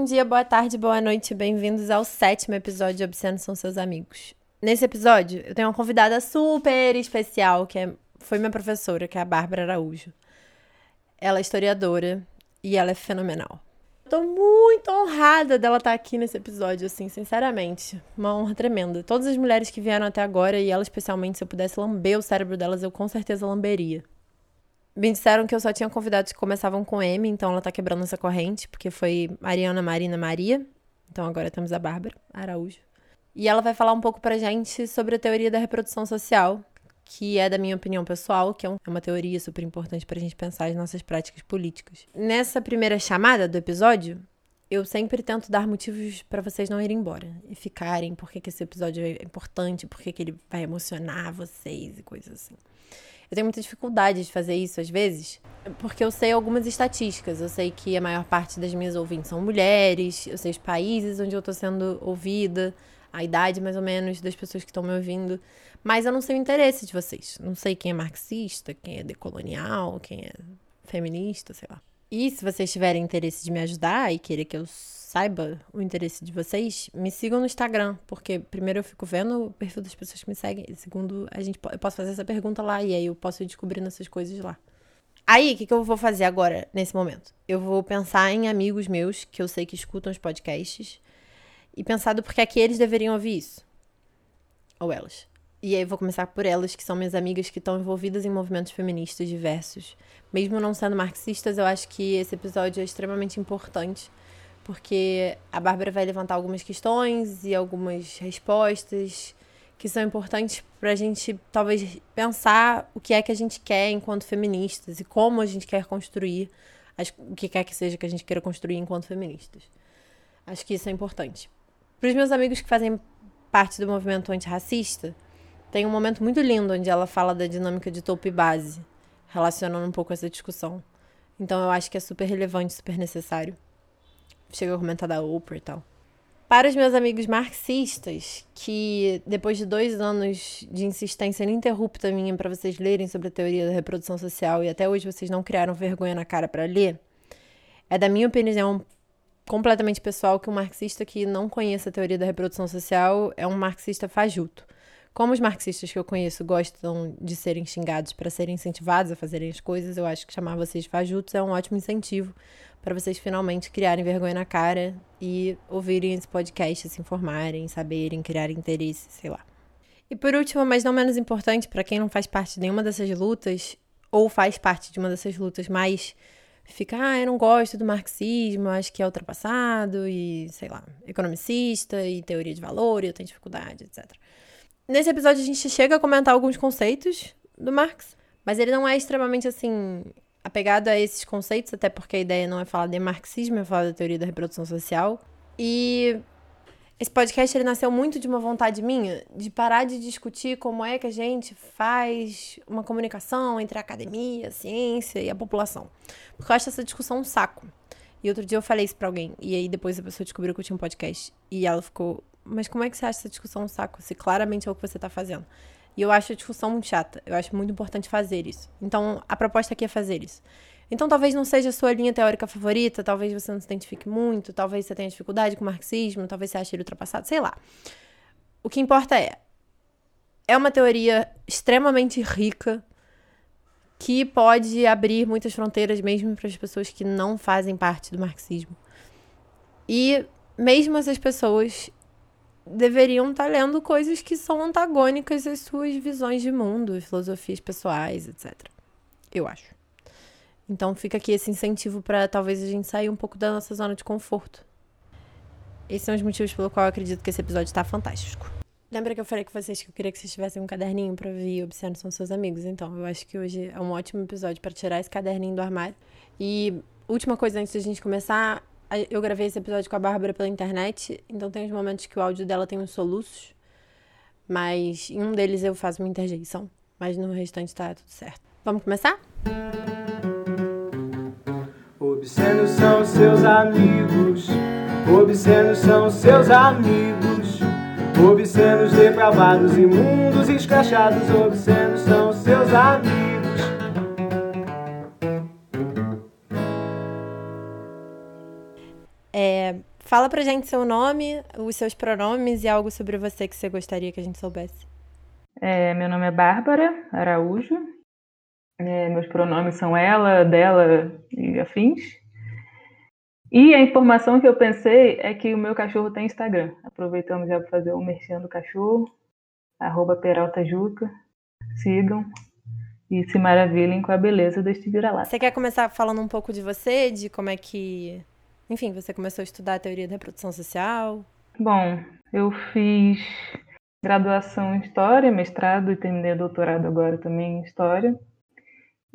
bom dia, boa tarde, boa noite, bem-vindos ao sétimo episódio de Obscenos São Seus Amigos. Nesse episódio, eu tenho uma convidada super especial, que é, foi minha professora, que é a Bárbara Araújo. Ela é historiadora e ela é fenomenal. Tô muito honrada dela estar aqui nesse episódio, assim, sinceramente. Uma honra tremenda. Todas as mulheres que vieram até agora, e ela especialmente, se eu pudesse lamber o cérebro delas, eu com certeza lamberia. Me disseram que eu só tinha convidados que começavam com M, então ela tá quebrando essa corrente, porque foi Mariana Marina Maria. Então agora temos a Bárbara Araújo. E ela vai falar um pouco pra gente sobre a teoria da reprodução social, que é da minha opinião pessoal, que é, é uma teoria super importante pra gente pensar as nossas práticas políticas. Nessa primeira chamada do episódio, eu sempre tento dar motivos para vocês não irem embora e ficarem, porque que esse episódio é importante, porque que ele vai emocionar vocês e coisas assim. Eu tenho muita dificuldade de fazer isso às vezes, porque eu sei algumas estatísticas. Eu sei que a maior parte das minhas ouvintes são mulheres, eu sei os países onde eu tô sendo ouvida, a idade mais ou menos das pessoas que estão me ouvindo, mas eu não sei o interesse de vocês. Não sei quem é marxista, quem é decolonial, quem é feminista, sei lá. E se vocês tiverem interesse de me ajudar e querer que eu saiba o interesse de vocês, me sigam no Instagram, porque primeiro eu fico vendo o perfil das pessoas que me seguem, e segundo, a gente, eu posso fazer essa pergunta lá e aí eu posso ir descobrindo essas coisas lá. Aí, o que, que eu vou fazer agora, nesse momento? Eu vou pensar em amigos meus que eu sei que escutam os podcasts e pensar do porquê que eles deveriam ouvir isso. Ou elas. E aí eu vou começar por elas, que são minhas amigas que estão envolvidas em movimentos feministas diversos. Mesmo não sendo marxistas, eu acho que esse episódio é extremamente importante porque a Bárbara vai levantar algumas questões e algumas respostas que são importantes para a gente talvez pensar o que é que a gente quer enquanto feministas e como a gente quer construir as, o que quer que seja que a gente queira construir enquanto feministas. Acho que isso é importante. Para os meus amigos que fazem parte do movimento antirracista, tem um momento muito lindo onde ela fala da dinâmica de topo e base, relacionando um pouco essa discussão. Então eu acho que é super relevante, super necessário chega a comentar da Oprah e tal. Para os meus amigos marxistas, que depois de dois anos de insistência ininterrupta minha para vocês lerem sobre a teoria da reprodução social e até hoje vocês não criaram vergonha na cara para ler, é da minha opinião completamente pessoal que um marxista que não conheça a teoria da reprodução social é um marxista fajuto. Como os marxistas que eu conheço gostam de serem xingados para serem incentivados a fazerem as coisas, eu acho que chamar vocês de fajutos é um ótimo incentivo para vocês finalmente criarem vergonha na cara e ouvirem esse podcast, se informarem, saberem, criarem interesse, sei lá. E por último, mas não menos importante, para quem não faz parte de nenhuma dessas lutas, ou faz parte de uma dessas lutas, mas fica, ah, eu não gosto do marxismo, acho que é ultrapassado, e sei lá, economicista, e teoria de valor, e eu tenho dificuldade, etc. Nesse episódio a gente chega a comentar alguns conceitos do Marx, mas ele não é extremamente assim apegado a esses conceitos, até porque a ideia não é falar de marxismo, é falar da teoria da reprodução social. E esse podcast ele nasceu muito de uma vontade minha de parar de discutir como é que a gente faz uma comunicação entre a academia, a ciência e a população. Porque eu acho essa discussão um saco. E outro dia eu falei isso pra alguém, e aí depois a pessoa descobriu que eu tinha um podcast. E ela ficou, mas como é que você acha essa discussão um saco? Se claramente é o que você tá fazendo. E eu acho a discussão muito chata. Eu acho muito importante fazer isso. Então, a proposta aqui é fazer isso. Então, talvez não seja a sua linha teórica favorita, talvez você não se identifique muito, talvez você tenha dificuldade com o marxismo, talvez você ache ele ultrapassado, sei lá. O que importa é. É uma teoria extremamente rica que pode abrir muitas fronteiras mesmo para as pessoas que não fazem parte do marxismo. E mesmo essas pessoas deveriam estar tá lendo coisas que são antagônicas às suas visões de mundo, filosofias pessoais, etc. Eu acho. Então fica aqui esse incentivo para talvez a gente sair um pouco da nossa zona de conforto. Esses são os motivos pelo qual eu acredito que esse episódio está fantástico. Lembra que eu falei com vocês que eu queria que vocês tivessem um caderninho para ouvir Obsceno são seus amigos? Então, eu acho que hoje é um ótimo episódio para tirar esse caderninho do armário. E última coisa antes da gente começar, eu gravei esse episódio com a Bárbara pela internet, então tem uns momentos que o áudio dela tem uns soluços. Mas em um deles eu faço uma interjeição. Mas no restante tá tudo certo. Vamos começar? Obscenos são seus amigos. Obscenos são seus amigos. Obscenos, depravados, imundos, escrachados. Obscenos são seus amigos. Fala pra gente seu nome, os seus pronomes e algo sobre você que você gostaria que a gente soubesse. É, meu nome é Bárbara Araújo. É, meus pronomes são ela, dela e afins. E a informação que eu pensei é que o meu cachorro tem Instagram. Aproveitamos já para fazer o merchan do cachorro. Arroba Peraltajuca. Sigam e se maravilhem com a beleza deste vira-lata. Você quer começar falando um pouco de você, de como é que, enfim, você começou a estudar a teoria da reprodução social? Bom, eu fiz graduação em História, mestrado e terminei doutorado agora também em História.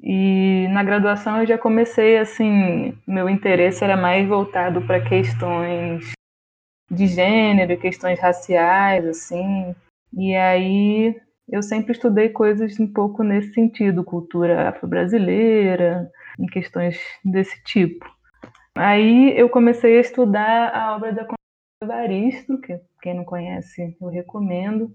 E na graduação eu já comecei assim, meu interesse era mais voltado para questões de gênero, questões raciais, assim. E aí eu sempre estudei coisas um pouco nesse sentido, cultura afro-brasileira, em questões desse tipo. Aí eu comecei a estudar a obra da Evaristo, que quem não conhece eu recomendo.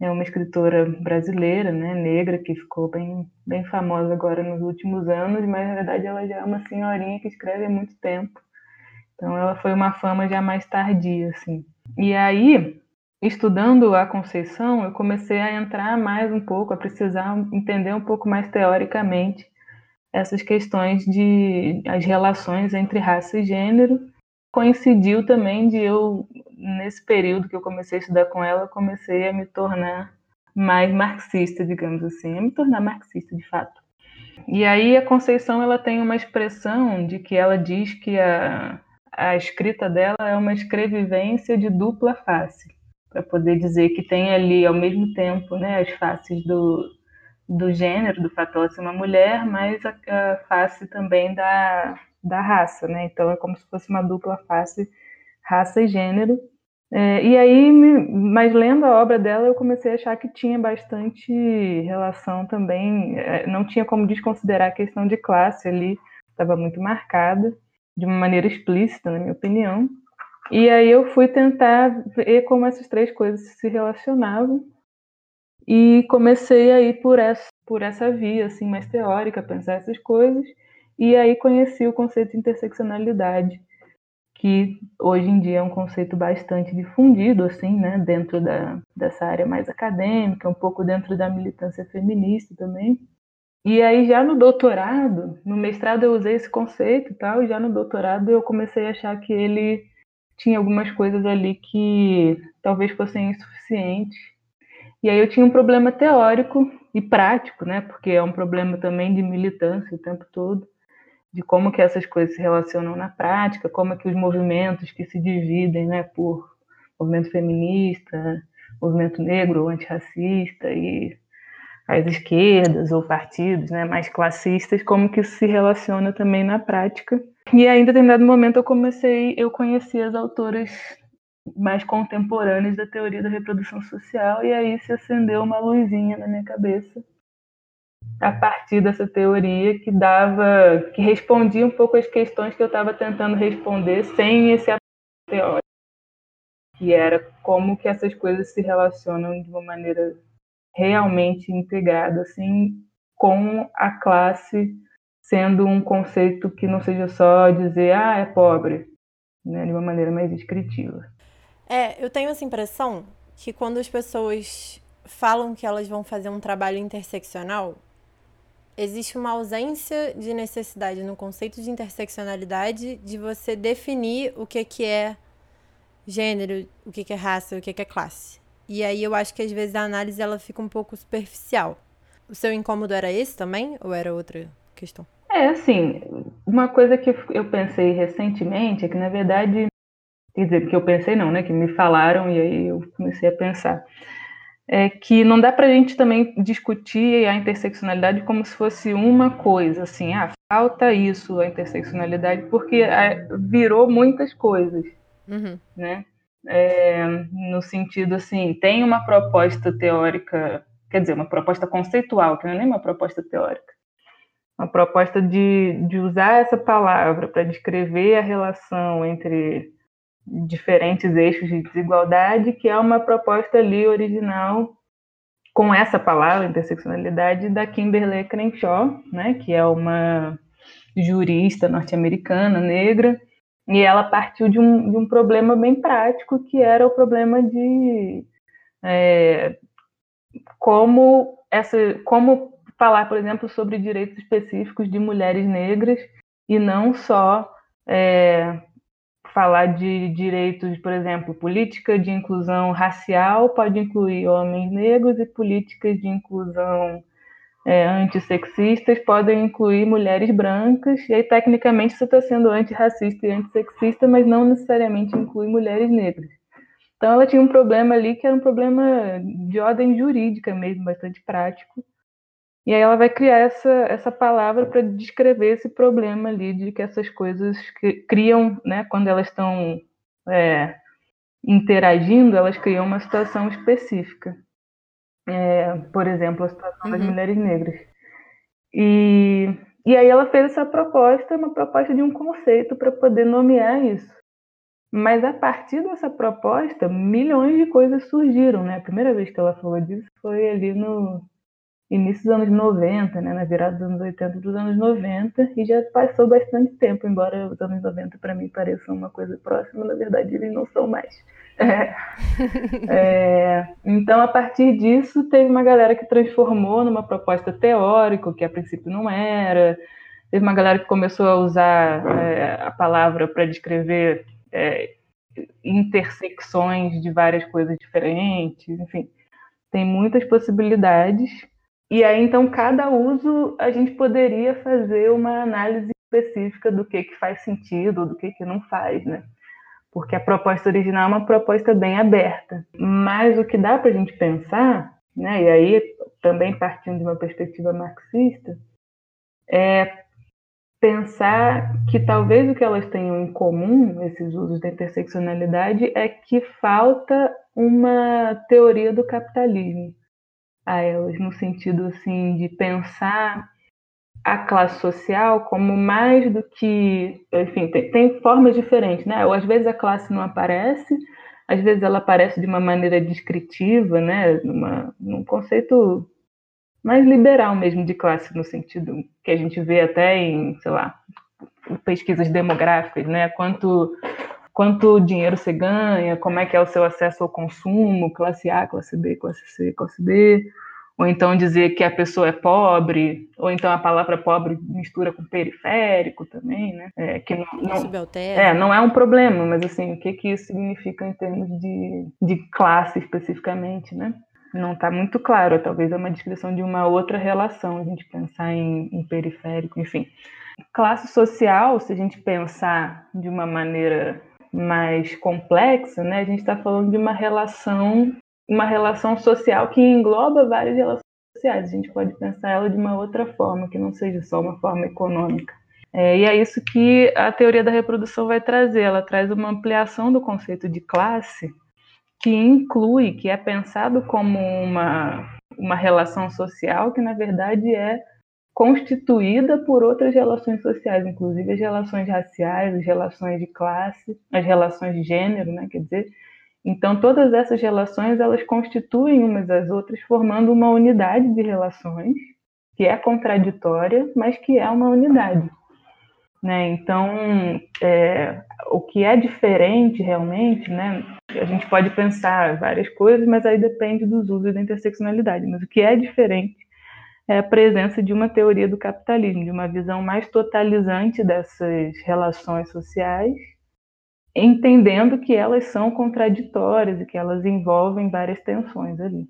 É uma escritora brasileira, né, negra, que ficou bem, bem famosa agora nos últimos anos, mas na verdade ela já é uma senhorinha que escreve há muito tempo. Então ela foi uma fama já mais tardia, assim. E aí estudando a Conceição, eu comecei a entrar mais um pouco, a precisar entender um pouco mais teoricamente essas questões de as relações entre raça e gênero. Coincidiu também de eu, nesse período que eu comecei a estudar com ela, comecei a me tornar mais marxista, digamos assim, a me tornar marxista de fato. E aí a Conceição ela tem uma expressão de que ela diz que a, a escrita dela é uma escrevivência de dupla face para poder dizer que tem ali ao mesmo tempo né, as faces do, do gênero, do fato ela ser uma mulher, mas a, a, face também da, da raça, né? Então é como se fosse uma dupla face, raça e gênero. É, e aí, mas lendo a obra dela, eu comecei a achar que tinha bastante relação também, é, não tinha como desconsiderar a questão de classe ali, estava muito marcada, de uma maneira explícita, na minha opinião. E aí eu fui tentar ver como essas três coisas se relacionavam e comecei a ir por essa, por essa via assim mais teórica, pensar essas coisas. E aí conheci o conceito de interseccionalidade, que hoje em dia é um conceito bastante difundido assim, né, dentro da, dessa área mais acadêmica, um pouco dentro da militância feminista também. E aí já no doutorado, no mestrado eu usei esse conceito e tal, e já no doutorado eu comecei a achar que ele tinha algumas coisas ali que talvez fossem insuficientes. E aí eu tinha um problema teórico e prático, né? Porque é um problema também de militância o tempo todo, de como que essas coisas se relacionam na prática, como é que os movimentos que se dividem, né, por movimento feminista, movimento negro ou antirracista e as esquerdas ou partidos, né, mais classistas, como que isso se relaciona também na prática e aí, em determinado momento, eu comecei, eu conheci as autoras mais contemporâneas da teoria da reprodução social, e aí se acendeu uma luzinha na minha cabeça a partir dessa teoria que dava, que respondia um pouco as questões que eu estava tentando responder sem esse teórico, que era como que essas coisas se relacionam de uma maneira realmente integrada, assim, com a classe sendo um conceito que não seja só dizer, ah, é pobre, né, de uma maneira mais descritiva. É, eu tenho essa impressão que quando as pessoas falam que elas vão fazer um trabalho interseccional, existe uma ausência de necessidade no conceito de interseccionalidade de você definir o que, que é gênero, o que, que é raça, o que, que é classe. E aí eu acho que às vezes a análise ela fica um pouco superficial. O seu incômodo era esse também ou era outra questão? É, assim, uma coisa que eu pensei recentemente é que, na verdade, quer dizer, que eu pensei não, né, que me falaram e aí eu comecei a pensar, é que não dá para a gente também discutir a interseccionalidade como se fosse uma coisa, assim, ah, falta isso, a interseccionalidade, porque é, virou muitas coisas, uhum. né? É, no sentido, assim, tem uma proposta teórica, quer dizer, uma proposta conceitual, que não é nem uma proposta teórica, uma proposta de, de usar essa palavra para descrever a relação entre diferentes eixos de desigualdade, que é uma proposta ali original com essa palavra, interseccionalidade, da Kimberly Crenshaw, né, que é uma jurista norte-americana negra, E ela partiu de um, de um problema bem prático, que era o problema de é, como, essa, como falar, por exemplo, sobre direitos específicos de mulheres negras e não só é, falar de direitos, por exemplo, política de inclusão racial pode incluir homens negros e políticas de inclusão é, antissexistas podem incluir mulheres brancas, e aí tecnicamente isso está sendo antirracista e antissexista, mas não necessariamente inclui mulheres negras. Então ela tinha um problema ali que era um problema de ordem jurídica mesmo, bastante prático. E aí ela vai criar essa, essa palavra para descrever esse problema ali de que essas coisas criam, né, quando elas estão é, interagindo, elas criam uma situação específica é, por exemplo, a situação uhum. das mulheres negras. E, e aí ela fez essa proposta, uma proposta de um conceito para poder nomear isso. Mas a partir dessa proposta, milhões de coisas surgiram, né? A primeira vez que ela falou disso foi ali no início dos anos 90, né? Na virada dos anos 80 dos anos 90, e já passou bastante tempo, embora os anos 90 para mim pareçam uma coisa próxima, na verdade eles não são mais. É. É, então, a partir disso, teve uma galera que transformou numa proposta teórica, que a princípio não era. Teve uma galera que começou a usar é, a palavra para descrever é, intersecções de várias coisas diferentes, enfim, tem muitas possibilidades. E aí, então, cada uso a gente poderia fazer uma análise específica do que, que faz sentido, do que, que não faz, né? porque a proposta original é uma proposta bem aberta. Mas o que dá para a gente pensar, né, e aí também partindo de uma perspectiva marxista, é pensar que talvez o que elas tenham em comum, esses usos da interseccionalidade, é que falta uma teoria do capitalismo a elas, no sentido assim de pensar a classe social como mais do que, enfim, tem, tem, formas diferentes, né? Ou às vezes a classe não aparece, às vezes ela aparece de uma maneira descritiva, né? Numa, num conceito mais liberal mesmo de classe, no sentido que a gente vê até em, sei lá, pesquisas demográficas, né? Quanto quanto dinheiro você ganha, como é que é o seu acesso ao consumo, classe A, classe B, classe C, classe D ou então dizer que a pessoa é pobre, ou então a palavra pobre mistura com periférico também, né? É, que não, não, é, não é um problema, mas assim, o que, que isso significa em termos de, de classe especificamente, né? Não está muito claro, talvez é uma descrição de uma outra relação, a gente pensar em, em periférico, enfim. Classe social, se a gente pensar de uma maneira mais complexa, né, a gente está falando de uma relação uma relação social que engloba várias relações sociais. A gente pode pensar ela de uma outra forma, que não seja só uma forma econômica. É, e é isso que a teoria da reprodução vai trazer. Ela traz uma ampliação do conceito de classe que inclui, que é pensado como uma, uma relação social que, na verdade, é constituída por outras relações sociais, inclusive as relações raciais, as relações de classe, as relações de gênero, né? quer dizer, então, todas essas relações elas constituem umas às outras, formando uma unidade de relações que é contraditória, mas que é uma unidade. Né? Então, é, o que é diferente realmente, né? a gente pode pensar várias coisas, mas aí depende dos usos da interseccionalidade. Mas o que é diferente é a presença de uma teoria do capitalismo, de uma visão mais totalizante dessas relações sociais entendendo que elas são contraditórias e que elas envolvem várias tensões ali.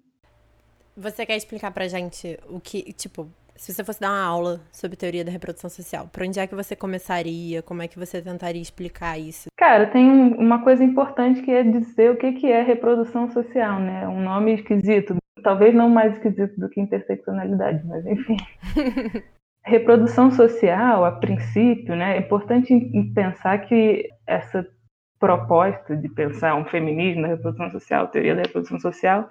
Você quer explicar pra gente o que, tipo, se você fosse dar uma aula sobre teoria da reprodução social, por onde é que você começaria? Como é que você tentaria explicar isso? Cara, tem uma coisa importante que é dizer o que é reprodução social, né? Um nome esquisito, talvez não mais esquisito do que interseccionalidade, mas enfim. reprodução social, a princípio, né? É importante pensar que essa proposta de pensar um feminismo na reprodução social, teoria da reprodução social,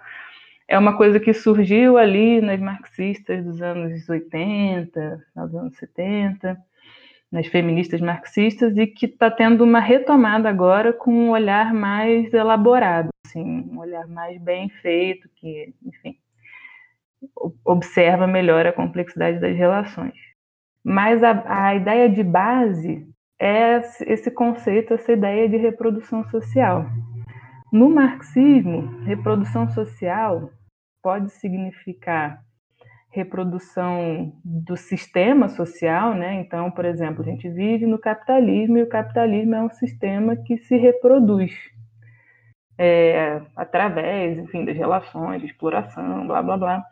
é uma coisa que surgiu ali nas marxistas dos anos 80, dos anos 70, nas feministas marxistas, e que está tendo uma retomada agora com um olhar mais elaborado, assim, um olhar mais bem feito, que, enfim, observa melhor a complexidade das relações. Mas a, a ideia de base é esse conceito, essa ideia de reprodução social. No marxismo, reprodução social pode significar reprodução do sistema social, né? Então, por exemplo, a gente vive no capitalismo e o capitalismo é um sistema que se reproduz é, através, enfim, das relações de exploração, blá blá blá.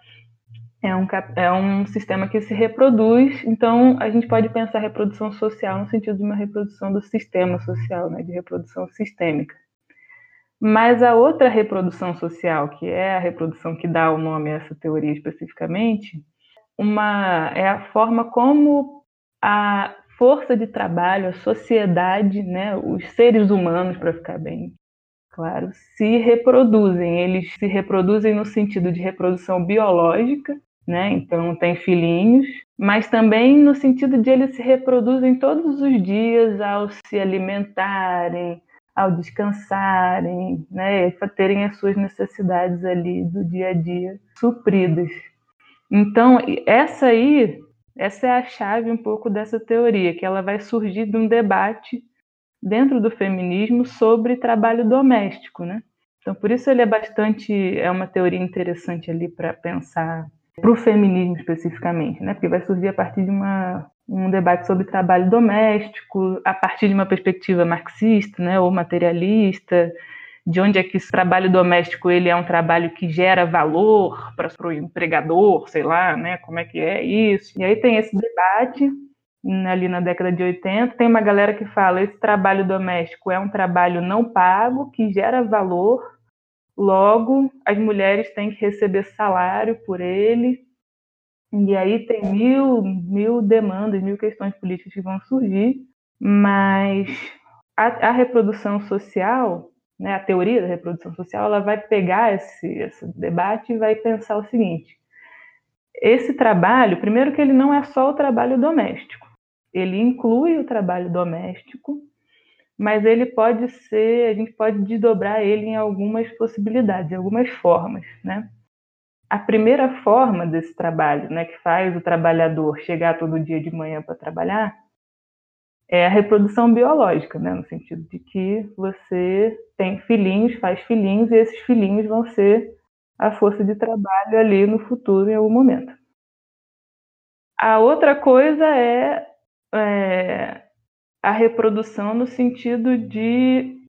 É um, é um sistema que se reproduz, então a gente pode pensar reprodução social no sentido de uma reprodução do sistema social, né, de reprodução sistêmica. Mas a outra reprodução social, que é a reprodução que dá o nome a essa teoria especificamente, uma, é a forma como a força de trabalho, a sociedade, né, os seres humanos, para ficar bem claro, se reproduzem. Eles se reproduzem no sentido de reprodução biológica, né? Então tem filhinhos, mas também no sentido de eles se reproduzem todos os dias ao se alimentarem, ao descansarem, né, para terem as suas necessidades ali do dia a dia supridas. Então, essa aí, essa é a chave um pouco dessa teoria, que ela vai surgir de um debate dentro do feminismo sobre trabalho doméstico, né? Então, por isso ele é bastante, é uma teoria interessante ali para pensar para o feminismo especificamente, né? Porque vai surgir a partir de uma um debate sobre trabalho doméstico, a partir de uma perspectiva marxista, né, ou materialista, de onde é que esse trabalho doméstico ele é um trabalho que gera valor para o empregador, sei lá, né, como é que é isso. E aí tem esse debate ali na década de 80, tem uma galera que fala esse trabalho doméstico é um trabalho não pago, que gera valor, logo as mulheres têm que receber salário por ele, e aí tem mil, mil demandas, mil questões políticas que vão surgir, mas a, a reprodução social, né, a teoria da reprodução social, ela vai pegar esse, esse debate e vai pensar o seguinte: esse trabalho, primeiro que ele não é só o trabalho doméstico, ele inclui o trabalho doméstico, mas ele pode ser, a gente pode desdobrar ele em algumas possibilidades, em algumas formas, né? a primeira forma desse trabalho, né, que faz o trabalhador chegar todo dia de manhã para trabalhar, é a reprodução biológica, né, no sentido de que você tem filhinhos, faz filhinhos, e esses filhinhos vão ser a força de trabalho ali no futuro, em algum momento. A outra coisa é, é a reprodução no sentido de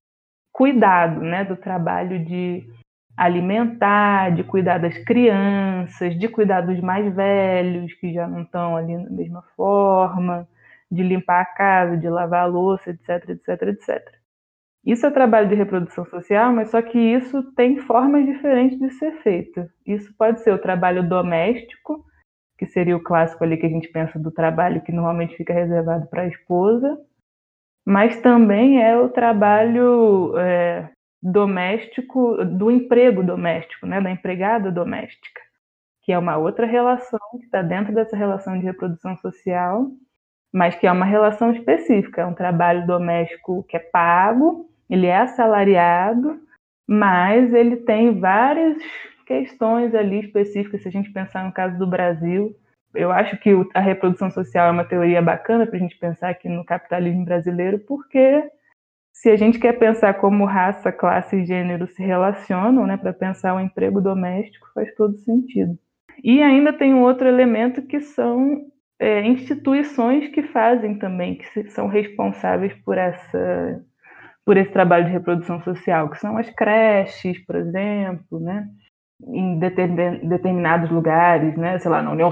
cuidado, né, do trabalho de alimentar, de cuidar das crianças, de cuidar dos mais velhos que já não estão ali da mesma forma, de limpar a casa, de lavar a louça, etc, etc, etc. Isso é trabalho de reprodução social, mas só que isso tem formas diferentes de ser feito. Isso pode ser o trabalho doméstico, que seria o clássico ali que a gente pensa do trabalho que normalmente fica reservado para a esposa, mas também é o trabalho é, doméstico, do emprego doméstico, né, da empregada doméstica, que é uma outra relação que está dentro dessa relação de reprodução social, mas que é uma relação específica, é um trabalho doméstico que é pago, ele é assalariado, mas ele tem várias questões ali específicas, se a gente pensar no caso do Brasil, eu acho que a reprodução social é uma teoria bacana para a gente pensar aqui no capitalismo brasileiro, porque se a gente quer pensar como raça, classe e gênero se relacionam, né, para pensar o emprego doméstico, faz todo sentido. E ainda tem um outro elemento que são é, instituições que fazem também, que são responsáveis por essa por esse trabalho de reprodução social, que são as creches, por exemplo, né, em determinados lugares, né, sei lá, na União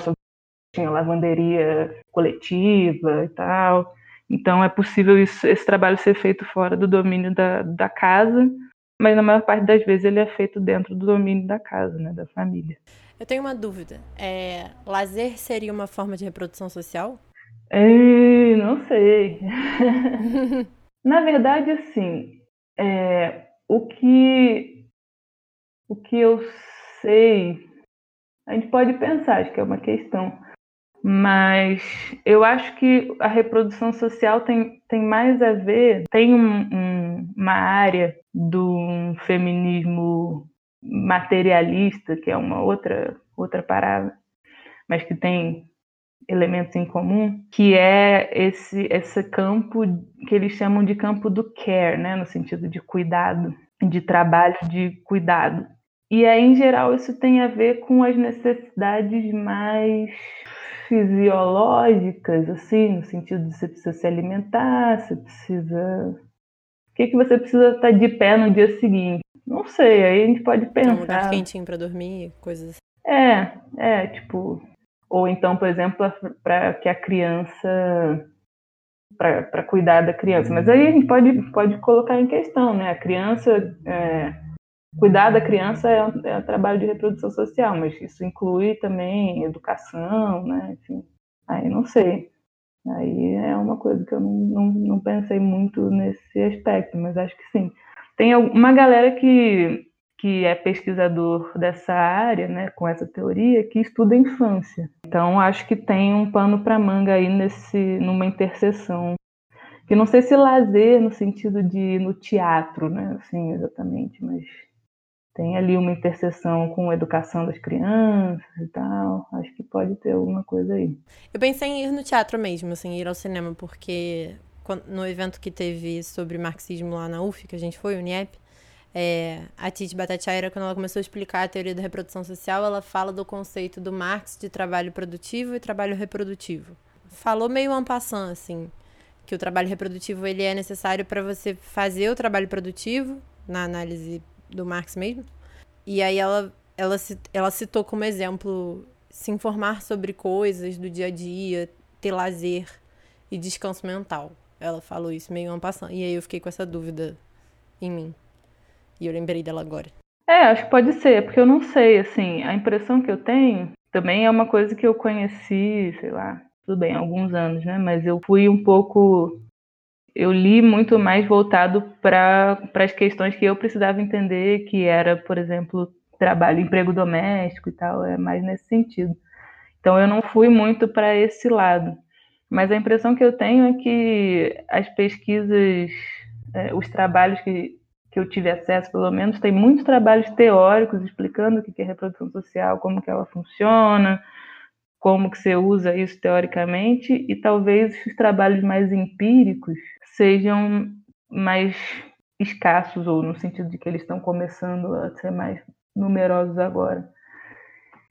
tinha lavanderia coletiva e tal. Então é possível isso, esse trabalho ser feito fora do domínio da, da casa, mas na maior parte das vezes ele é feito dentro do domínio da casa, né, da família. Eu tenho uma dúvida. É, lazer seria uma forma de reprodução social? É, não sei. na verdade, assim, é, o que o que eu sei, a gente pode pensar, acho que é uma questão mas eu acho que a reprodução social tem, tem mais a ver, tem um, um, uma área do feminismo materialista, que é uma outra, outra parada, mas que tem elementos em comum, que é esse esse campo que eles chamam de campo do care, né, no sentido de cuidado, de trabalho de cuidado. E aí, em geral, isso tem a ver com as necessidades mais fisiológicas, assim, no sentido de você precisa se alimentar, você precisa. O que, que você precisa estar de pé no dia seguinte? Não sei, aí a gente pode pensar. Um lugar quentinho para dormir, coisas assim. É, é, tipo. Ou então, por exemplo, para que a criança. para cuidar da criança. Mas aí a gente pode, pode colocar em questão, né? A criança. É, cuidar da criança é um, é um, trabalho de reprodução social, mas isso inclui também educação, né? Enfim, aí não sei. Aí é uma coisa que eu não, não, não pensei muito nesse aspecto, mas acho que sim. Tem uma galera que, que é pesquisador dessa área, né, com essa teoria, que estuda infância. Então, acho que tem um pano para manga aí nesse, numa interseção. Que não sei se lazer no sentido de no teatro, né, assim, exatamente, mas tem ali uma interseção com a educação das crianças e tal. Acho que pode ter alguma coisa aí. Eu pensei em ir no teatro mesmo, assim, ir ao cinema, porque no evento que teve sobre marxismo lá na UF, que a gente foi, o NIEP, é, a Titi Bhattacharya, quando ela começou a explicar a teoria da reprodução social, ela fala do conceito do Marx de trabalho produtivo e trabalho reprodutivo. Falou meio en passant, assim, que o trabalho reprodutivo ele é necessário para você fazer o trabalho produtivo, na análise do Marx mesmo. E aí ela, ela, ela citou como exemplo se informar sobre coisas do dia a dia, ter lazer e descanso mental. Ela falou isso meio ano passando. E aí eu fiquei com essa dúvida em mim. E eu lembrei dela agora. É, acho que pode ser, porque eu não sei, assim, a impressão que eu tenho também é uma coisa que eu conheci, sei lá, tudo bem, alguns anos, né? Mas eu fui um pouco. Eu li muito mais voltado para as questões que eu precisava entender, que era, por exemplo, trabalho, emprego doméstico e tal, é mais nesse sentido. Então eu não fui muito para esse lado. Mas a impressão que eu tenho é que as pesquisas, é, os trabalhos que, que eu tive acesso, pelo menos, tem muitos trabalhos teóricos explicando o que é reprodução social, como que ela funciona, como que você usa isso teoricamente, e talvez os trabalhos mais empíricos sejam mais escassos, ou no sentido de que eles estão começando a ser mais numerosos agora.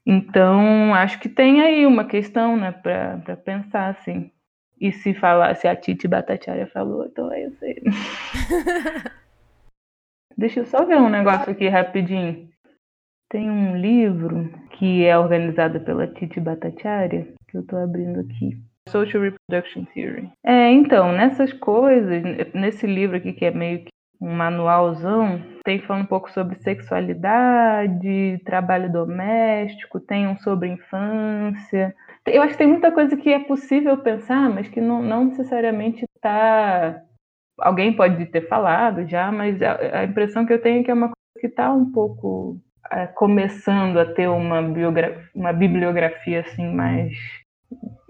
Então, acho que tem aí uma questão, né, para pensar, assim. E se falar, se a Titi Batatiária falou, então aí eu sei. Deixa eu só ver um negócio aqui rapidinho. Tem um livro que é organizado pela Titi Batatiária, que eu tô abrindo aqui. Social Reproduction Theory. É, então, nessas coisas, nesse livro aqui que é meio que um manualzão, tem falando um pouco sobre sexualidade, trabalho doméstico, tem um sobre infância. Eu acho que tem muita coisa que é possível pensar, mas que não, não necessariamente está. Alguém pode ter falado já, mas a, a, impressão que eu tenho é que é uma coisa que está um pouco é, começando a ter uma, uma bibliografia assim mais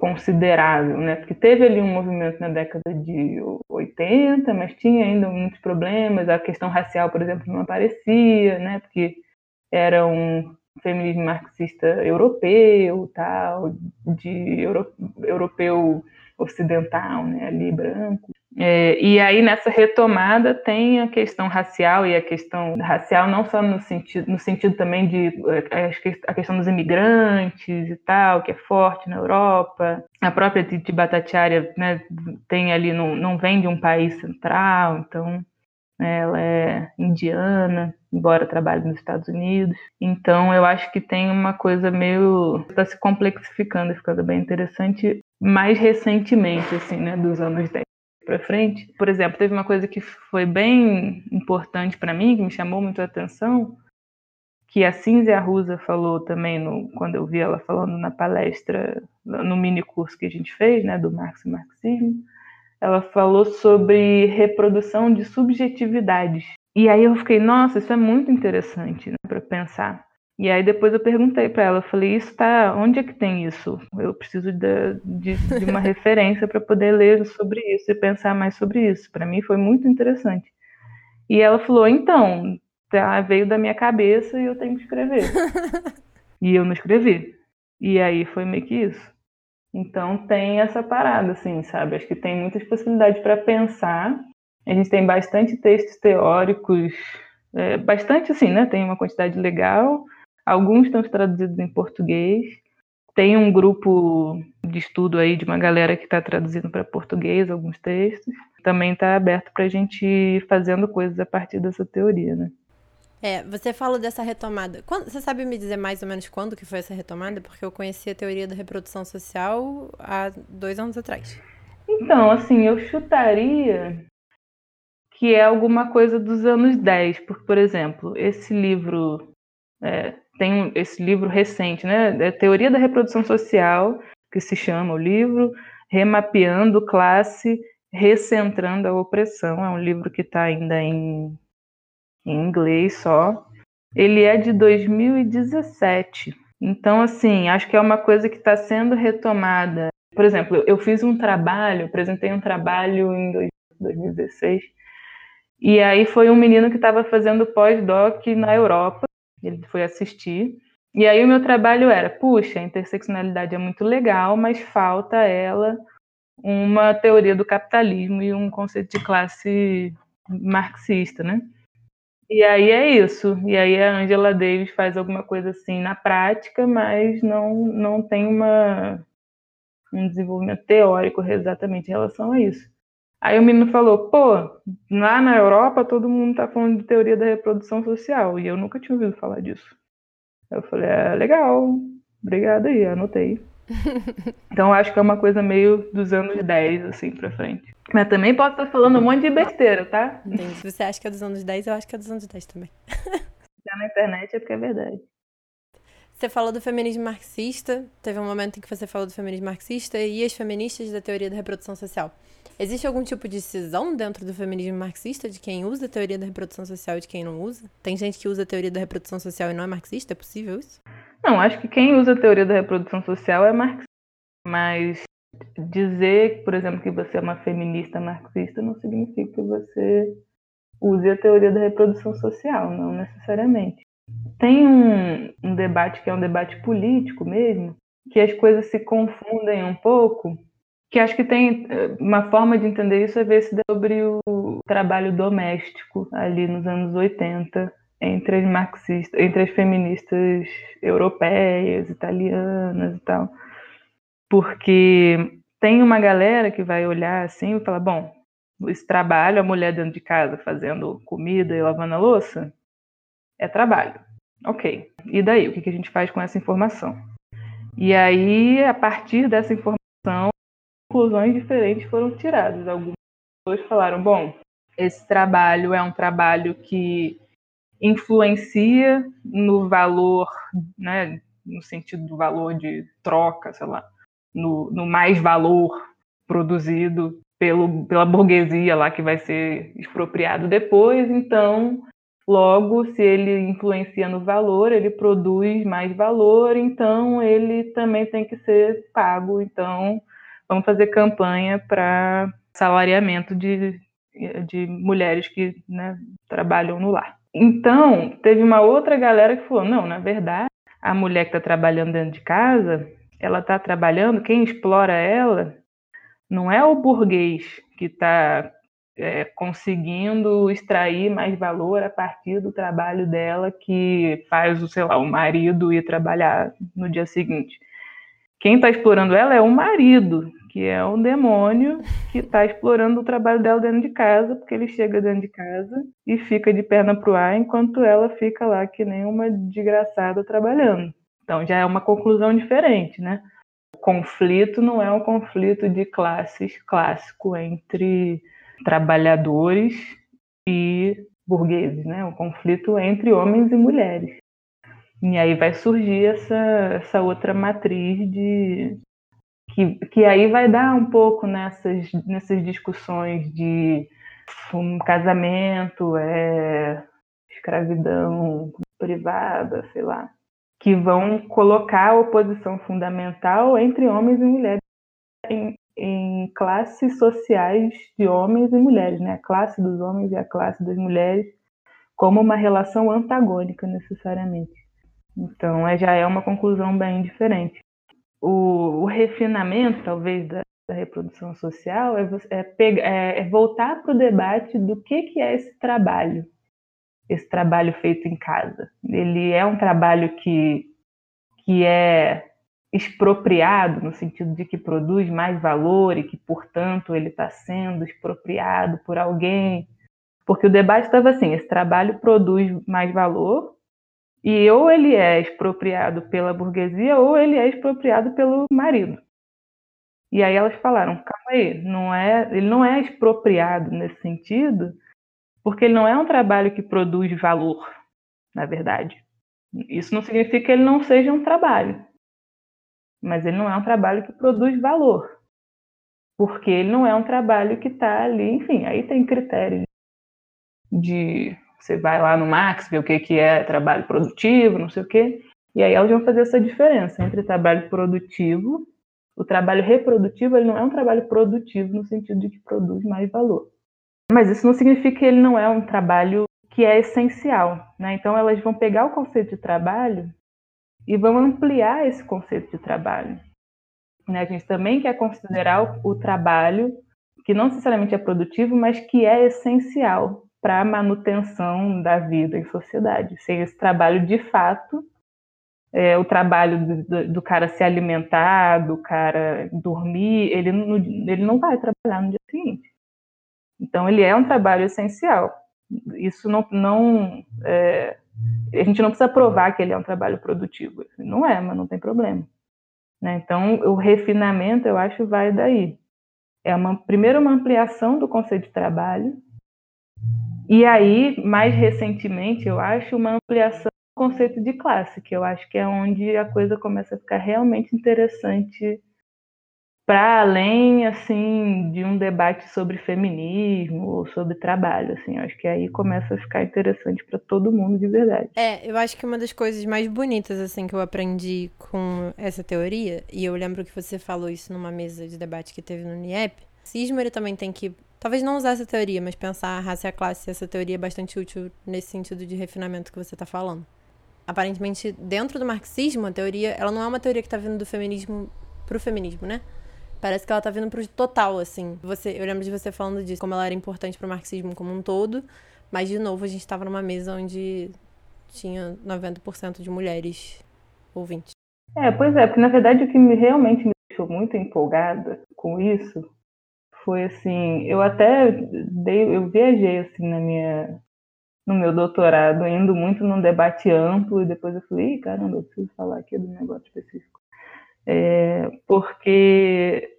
considerável, né? Porque teve ali um movimento na década de 80, mas tinha ainda muitos problemas. A questão racial, por exemplo, não aparecia, né? Porque era um feminismo marxista europeu, tal, de euro, europeu ocidental, né, ali branco. É, e aí nessa retomada tem a questão racial e a questão racial não só no sentido, no sentido também de é, a questão dos imigrantes e tal, que é forte na Europa. A própria Titi Batatiária né, tem ali, não, não vem de um país central, então né, ela é indiana, embora trabalhe nos Estados Unidos. Então eu acho que tem uma coisa meio está se complexificando, ficando bem interessante mais recentemente, assim, né, dos anos 10 para frente. Por exemplo, teve uma coisa que foi bem importante para mim, que me chamou muito a atenção, que a Cinzia Rusa falou também no, quando eu vi ela falando na palestra, no mini curso que a gente fez, né, do Marx e Marxismo, ela falou sobre reprodução de subjetividades. E aí eu fiquei, nossa, isso é muito interessante né, para pensar. E aí depois eu perguntei para ela, falei, isso tá, onde é que tem isso? Eu preciso de, de, de uma referência para poder ler sobre isso e pensar mais sobre isso. Para mim foi muito interessante. E ela falou, então, tá, veio da minha cabeça e eu tenho que escrever. e eu não escrevi. E aí foi meio que isso. Então tem essa parada, assim, sabe? Acho que tem muitas possibilidades para pensar. A gente tem bastante textos teóricos, é, bastante assim, né? Tem uma quantidade legal. Alguns estão traduzidos em português. Tem um grupo de estudo aí de uma galera que está traduzindo para português alguns textos. Também está aberto para a gente ir fazendo coisas a partir dessa teoria, né? É, você falou dessa retomada. Quando, você sabe me dizer mais ou menos quando que foi essa retomada? Porque eu conheci a teoria da reprodução social há dois anos atrás. Então, assim, eu chutaria que é alguma coisa dos anos 10, porque, por exemplo, esse livro é, tem esse livro recente, né? É Teoria da Reprodução Social, que se chama o livro, Remapeando Classe, Recentrando a Opressão. É um livro que está ainda em em inglês só. Ele é de 2017. Então, assim, acho que é uma coisa que está sendo retomada. Por exemplo, eu fiz um trabalho, apresentei um trabalho em 2016, e aí foi um menino que estava fazendo pós-doc na Europa, ele foi assistir, e aí o meu trabalho era, puxa, a interseccionalidade é muito legal, mas falta ela uma teoria do capitalismo e um conceito de classe marxista, né? E aí é isso. E aí a Angela Davis faz alguma coisa assim na prática, mas não, não tem uma, um desenvolvimento teórico exatamente em relação a isso. Aí o menino falou, pô, lá na Europa todo mundo tá falando de teoria da reprodução social, e eu nunca tinha ouvido falar disso. Eu falei, é legal, obrigada aí, anotei. então acho que é uma coisa meio dos anos 10, assim, pra frente. Mas também posso estar falando um monte de besteira, tá? Entendi. Se você acha que é dos anos 10, eu acho que é dos anos 10 também. Já na internet é porque é verdade. Você falou do feminismo marxista, teve um momento em que você falou do feminismo marxista e as feministas da teoria da reprodução social. Existe algum tipo de cisão dentro do feminismo marxista de quem usa a teoria da reprodução social e de quem não usa? Tem gente que usa a teoria da reprodução social e não é marxista? É possível isso? Não, acho que quem usa a teoria da reprodução social é marxista. Mas dizer, por exemplo, que você é uma feminista marxista não significa que você use a teoria da reprodução social, não necessariamente. Tem um, um debate que é um debate político mesmo, que as coisas se confundem um pouco, que acho que tem eh, uma forma de entender isso é ver se sobre o trabalho doméstico ali nos anos 80 entre as marxistas, entre as feministas europeias, italianas e tal. Porque tem uma galera que vai olhar assim e falar, bom, esse trabalho, a mulher dentro de casa fazendo comida e lavando a louça, é trabalho. Ok. E daí? O que a gente faz com essa informação? E aí, a partir dessa informação, conclusões diferentes foram tiradas. Algumas pessoas falaram, bom, esse trabalho é um trabalho que influencia no valor, né, no sentido do valor de troca, sei lá, no, no mais valor produzido pelo, pela burguesia lá que vai ser expropriado depois, então logo se ele influencia no valor, ele produz mais valor, então ele também tem que ser pago, então vamos fazer campanha para salariamento de, de mulheres que né, trabalham no lar. Então, teve uma outra galera que falou: não, na verdade, a mulher que está trabalhando dentro de casa, ela está trabalhando, quem explora ela não é o burguês que está é, conseguindo extrair mais valor a partir do trabalho dela que faz o, sei lá, o marido ir trabalhar no dia seguinte. Quem está explorando ela é o marido, que é um demônio que está explorando o trabalho dela dentro de casa, porque ele chega dentro de casa e fica de perna pro ar, enquanto ela fica lá que nem uma desgraçada trabalhando. Então já é uma conclusão diferente, né? O conflito não é um conflito de classes clássico entre trabalhadores e burgueses, né? Um conflito entre homens e mulheres. E aí vai surgir essa, essa outra matriz de que, que aí vai dar um pouco nessas, nessas discussões de um casamento, é, escravidão privada, sei lá, que vão colocar a oposição fundamental entre homens e mulheres em, em classes sociais de homens e mulheres, né? A classe dos homens e a classe das mulheres como uma relação antagônica necessariamente. Então, é, já é uma conclusão bem diferente o, o refinamento, talvez, da, da reprodução social é, é, pegar, é, é voltar para o debate do que, que é esse trabalho, esse trabalho feito em casa. Ele é um trabalho que, que é expropriado, no sentido de que produz mais valor e que, portanto, ele está sendo expropriado por alguém. Porque o debate estava assim: esse trabalho produz mais valor e ou ele é expropriado pela burguesia ou ele é expropriado pelo marido. E aí elas falaram: calma aí, não é, ele não é expropriado nesse sentido, porque ele não é um trabalho que produz valor, na verdade. Isso não significa que ele não seja um trabalho, mas ele não é um trabalho que produz valor, porque ele não é um trabalho que está ali, enfim, aí tem critérios de você vai lá no Max, ver o que, que é trabalho produtivo, não sei o quê. E aí elas vão fazer essa diferença entre trabalho produtivo, o trabalho reprodutivo, ele não é um trabalho produtivo no sentido de que produz mais valor. Mas isso não significa que ele não é um trabalho que é essencial. Né? Então elas vão pegar o conceito de trabalho e vão ampliar esse conceito de trabalho. Né? A gente também quer considerar o, o trabalho que não necessariamente é produtivo, mas que é essencial para a manutenção da vida em sociedade. Sem esse trabalho, de fato, é, o trabalho do, do, cara se alimentar, do cara dormir, ele não, ele não vai trabalhar no dia seguinte. Então, ele é um trabalho essencial. Isso não. não é, a gente não precisa provar que ele é um trabalho produtivo. Não é, mas não tem problema. Né? Então, o refinamento, eu acho, vai daí. É uma, primeiro, uma ampliação do conceito de trabalho, e aí, mais recentemente, eu acho uma ampliação do conceito de classe, que eu acho que é onde a coisa começa a ficar realmente interessante para além assim de um debate sobre feminismo ou sobre trabalho, assim, acho que aí começa a ficar interessante para todo mundo de verdade. É, eu acho que uma das coisas mais bonitas assim que eu aprendi com essa teoria, e eu lembro que você falou isso numa mesa de debate que teve no NIEP, cisma ele também tem que Talvez não usar essa teoria, mas pensar a raça e a classe, essa teoria é bastante útil nesse sentido de refinamento que você está falando. Aparentemente, dentro do marxismo, a teoria, ela não é uma teoria que está vindo do feminismo pro feminismo, né? Parece que ela está vindo pro total, assim. Você, eu lembro de você falando disso, como ela era importante pro marxismo como um todo, mas de novo a gente estava numa mesa onde tinha 90% de mulheres ouvintes. É, pois é, porque na verdade o que me, realmente me deixou muito empolgada com isso foi assim, eu até dei, eu viajei assim na minha no meu doutorado, indo muito num debate amplo, e depois eu falei, caramba, eu preciso falar aqui do negócio específico. É, porque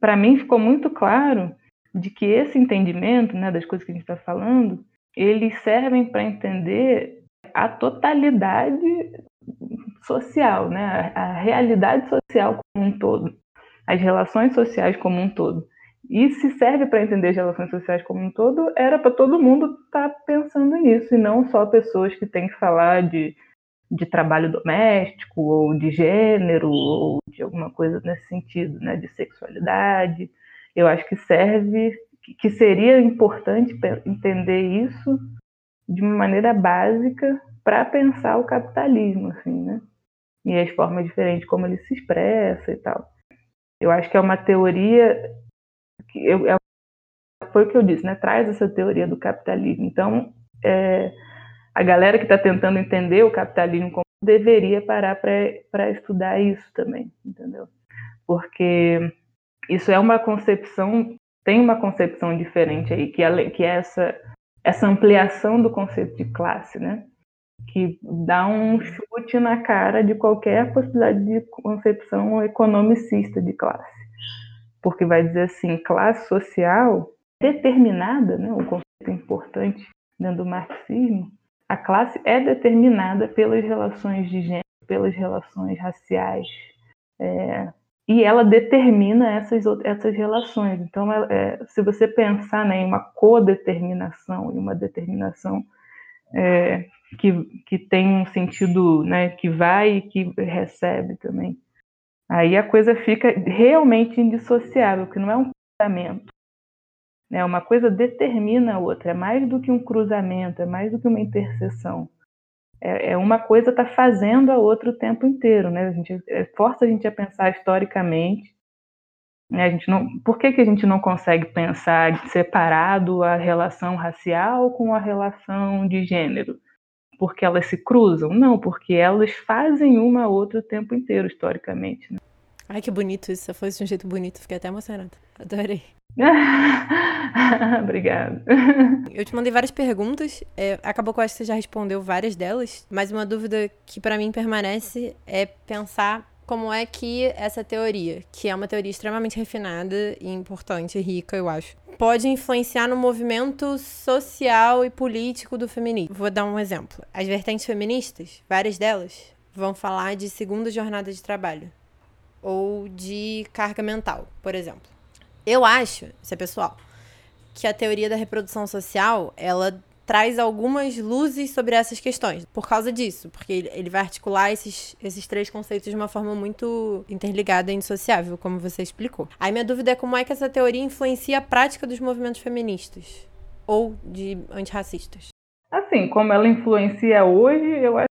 para mim ficou muito claro de que esse entendimento né, das coisas que a gente está falando, eles servem para entender a totalidade social, né, a, realidade social como um todo, as relações sociais como um todo. E se serve para entender as relações sociais como um todo, era para todo mundo estar tá pensando nisso, e não só pessoas que têm que falar de, de trabalho doméstico, ou de gênero, ou de alguma coisa nesse sentido, né, de sexualidade. Eu acho que serve, que seria importante entender isso de uma maneira básica para pensar o capitalismo, assim, né? E as formas diferentes como ele se expressa e tal. Eu acho que é uma teoria que eu, é, foi o que eu disse, né? Traz essa teoria do capitalismo. Então, é, a galera que está tentando entender o capitalismo como deveria parar para estudar isso também, entendeu? Porque isso é uma concepção, tem uma concepção diferente aí, que, é, que é essa, essa ampliação do conceito de classe, né? Que dá um chute na cara de qualquer possibilidade de concepção economicista de classe porque vai dizer assim, classe social determinada, né, um conceito importante dentro do marxismo, a classe é determinada pelas relações de gênero, pelas relações raciais, é, e ela determina essas, essas relações. Então, é, se você pensar né, em uma codeterminação, em uma determinação é, que, que tem um sentido né, que vai e que recebe também, Aí a coisa fica realmente indissociável, que não é um cruzamento. Né? Uma coisa determina a outra, é mais do que um cruzamento, é mais do que uma interseção. É, é uma coisa está fazendo a outra o tempo inteiro, né? A gente é, força a gente a pensar historicamente. Né? A gente não, por que, que a gente não consegue pensar separado a relação racial com a relação de gênero? Porque elas se cruzam? Não, porque elas fazem uma a outra o tempo inteiro, historicamente. Né? Ai, que bonito isso. Foi de um jeito bonito. Fiquei até emocionada. Adorei. Obrigada. Eu te mandei várias perguntas. É, acabou que eu acho que você já respondeu várias delas. Mas uma dúvida que para mim permanece é pensar como é que essa teoria, que é uma teoria extremamente refinada e importante, rica, eu acho, pode influenciar no movimento social e político do feminismo. Vou dar um exemplo. As vertentes feministas, várias delas, vão falar de segunda jornada de trabalho ou de carga mental, por exemplo. Eu acho, isso é pessoal, que a teoria da reprodução social, ela traz algumas luzes sobre essas questões. Por causa disso, porque ele, vai articular esses, esses três conceitos de uma forma muito interligada e indissociável, como você explicou. Aí minha dúvida é como é que essa teoria influencia a prática dos movimentos feministas ou de antirracistas. Assim, como ela influencia hoje, eu acho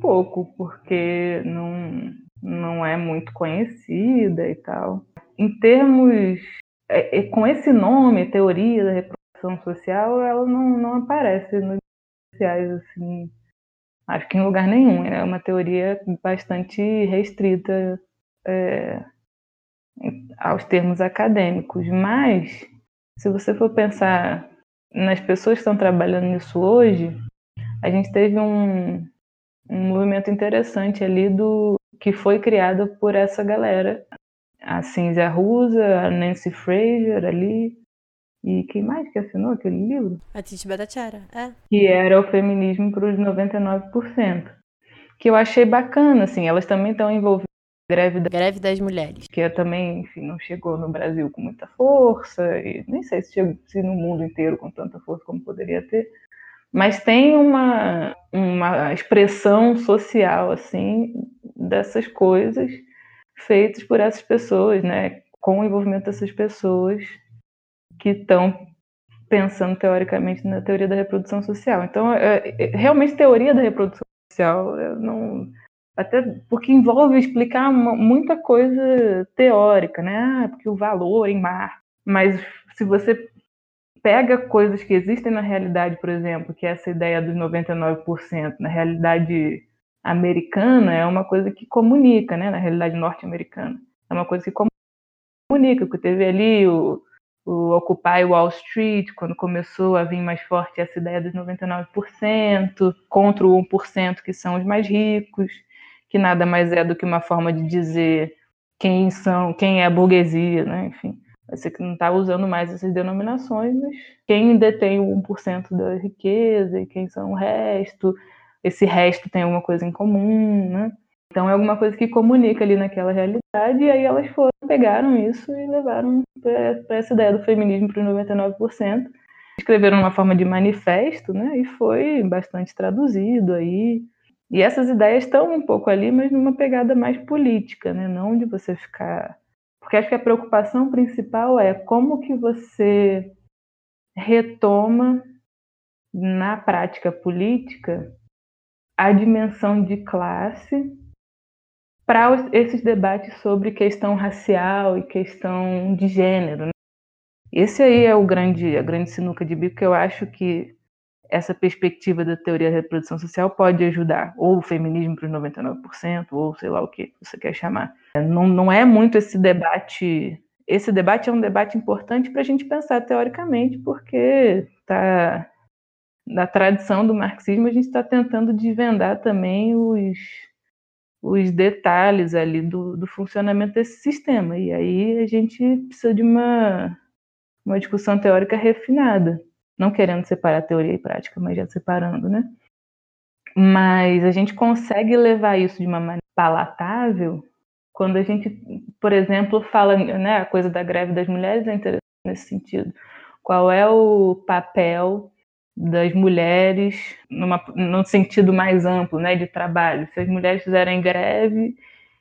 pouco, porque não, não é muito conhecida e tal. Em termos é, é, com esse nome, teoria da reprodução social, ela não, não aparece nos sociais assim, acho que em lugar nenhum. É uma teoria bastante restrita é, aos termos acadêmicos. Mas, se você for pensar nas pessoas que estão trabalhando nisso hoje, a gente teve um, um movimento interessante ali do que foi criado por essa galera a Cinzia Rusa, a Nancy Fraser ali. E quem mais que assinou aquele livro? A Titi Bhattacharya, é. Que era o feminismo para os 99%. Que eu achei bacana, assim, elas também estão envolvidas greve, da... greve das mulheres. Que também, enfim, não chegou no Brasil com muita força, e nem sei se, chegou, se no mundo inteiro com tanta força como poderia ter. Mas tem uma, uma expressão social, assim, dessas coisas feitos por essas pessoas, né? Com o envolvimento dessas pessoas que estão pensando teoricamente na teoria da reprodução social. Então, é, é, realmente teoria da reprodução social, não até porque envolve explicar uma, muita coisa teórica, né? Ah, porque o valor em mar. Mas se você pega coisas que existem na realidade, por exemplo, que é essa ideia dos 99%, na realidade americana é uma coisa que comunica, né? Na realidade norte-americana. É uma coisa que comunica, porque teve ali o, o Occupy Wall Street, quando começou a vir mais forte essa ideia dos 99%, contra o 1% que são os mais ricos, que nada mais é do que uma forma de dizer quem são, quem é a burguesia, né? Enfim, você que não está usando mais essas denominações, mas quem detém o 1% da riqueza e quem são o resto, esse resto tem alguma coisa em comum, né? Então é alguma coisa que comunica ali naquela realidade, e aí elas foram, pegaram isso e levaram para essa ideia do feminismo para os 99%. Escreveram uma forma de manifesto, né? E foi bastante traduzido aí. E essas ideias estão um pouco ali, mas numa pegada mais política, né? Não de você ficar. Porque acho que a preocupação principal é como que você retoma na prática política a dimensão de classe para esses debates sobre questão racial e questão de gênero. Né? Esse aí é o grande, a grande sinuca de bico que eu acho que essa perspectiva da teoria da reprodução social pode ajudar, ou o feminismo para os 99%, ou sei lá o que você quer chamar. Não, não é muito esse debate. Esse debate é um debate importante para a gente pensar teoricamente, porque está da tradição do marxismo, a gente está tentando desvendar também os, os detalhes ali do, do funcionamento desse sistema. E aí a gente precisa de uma, uma discussão teórica refinada, não querendo separar teoria e prática, mas já separando, né? Mas a gente consegue levar isso de uma maneira palatável quando a gente, por exemplo, fala, né, a coisa da greve das mulheres é interessante nesse sentido. Qual é o papel das mulheres numa, num sentido mais amplo né, de trabalho. Se as mulheres fizerem greve,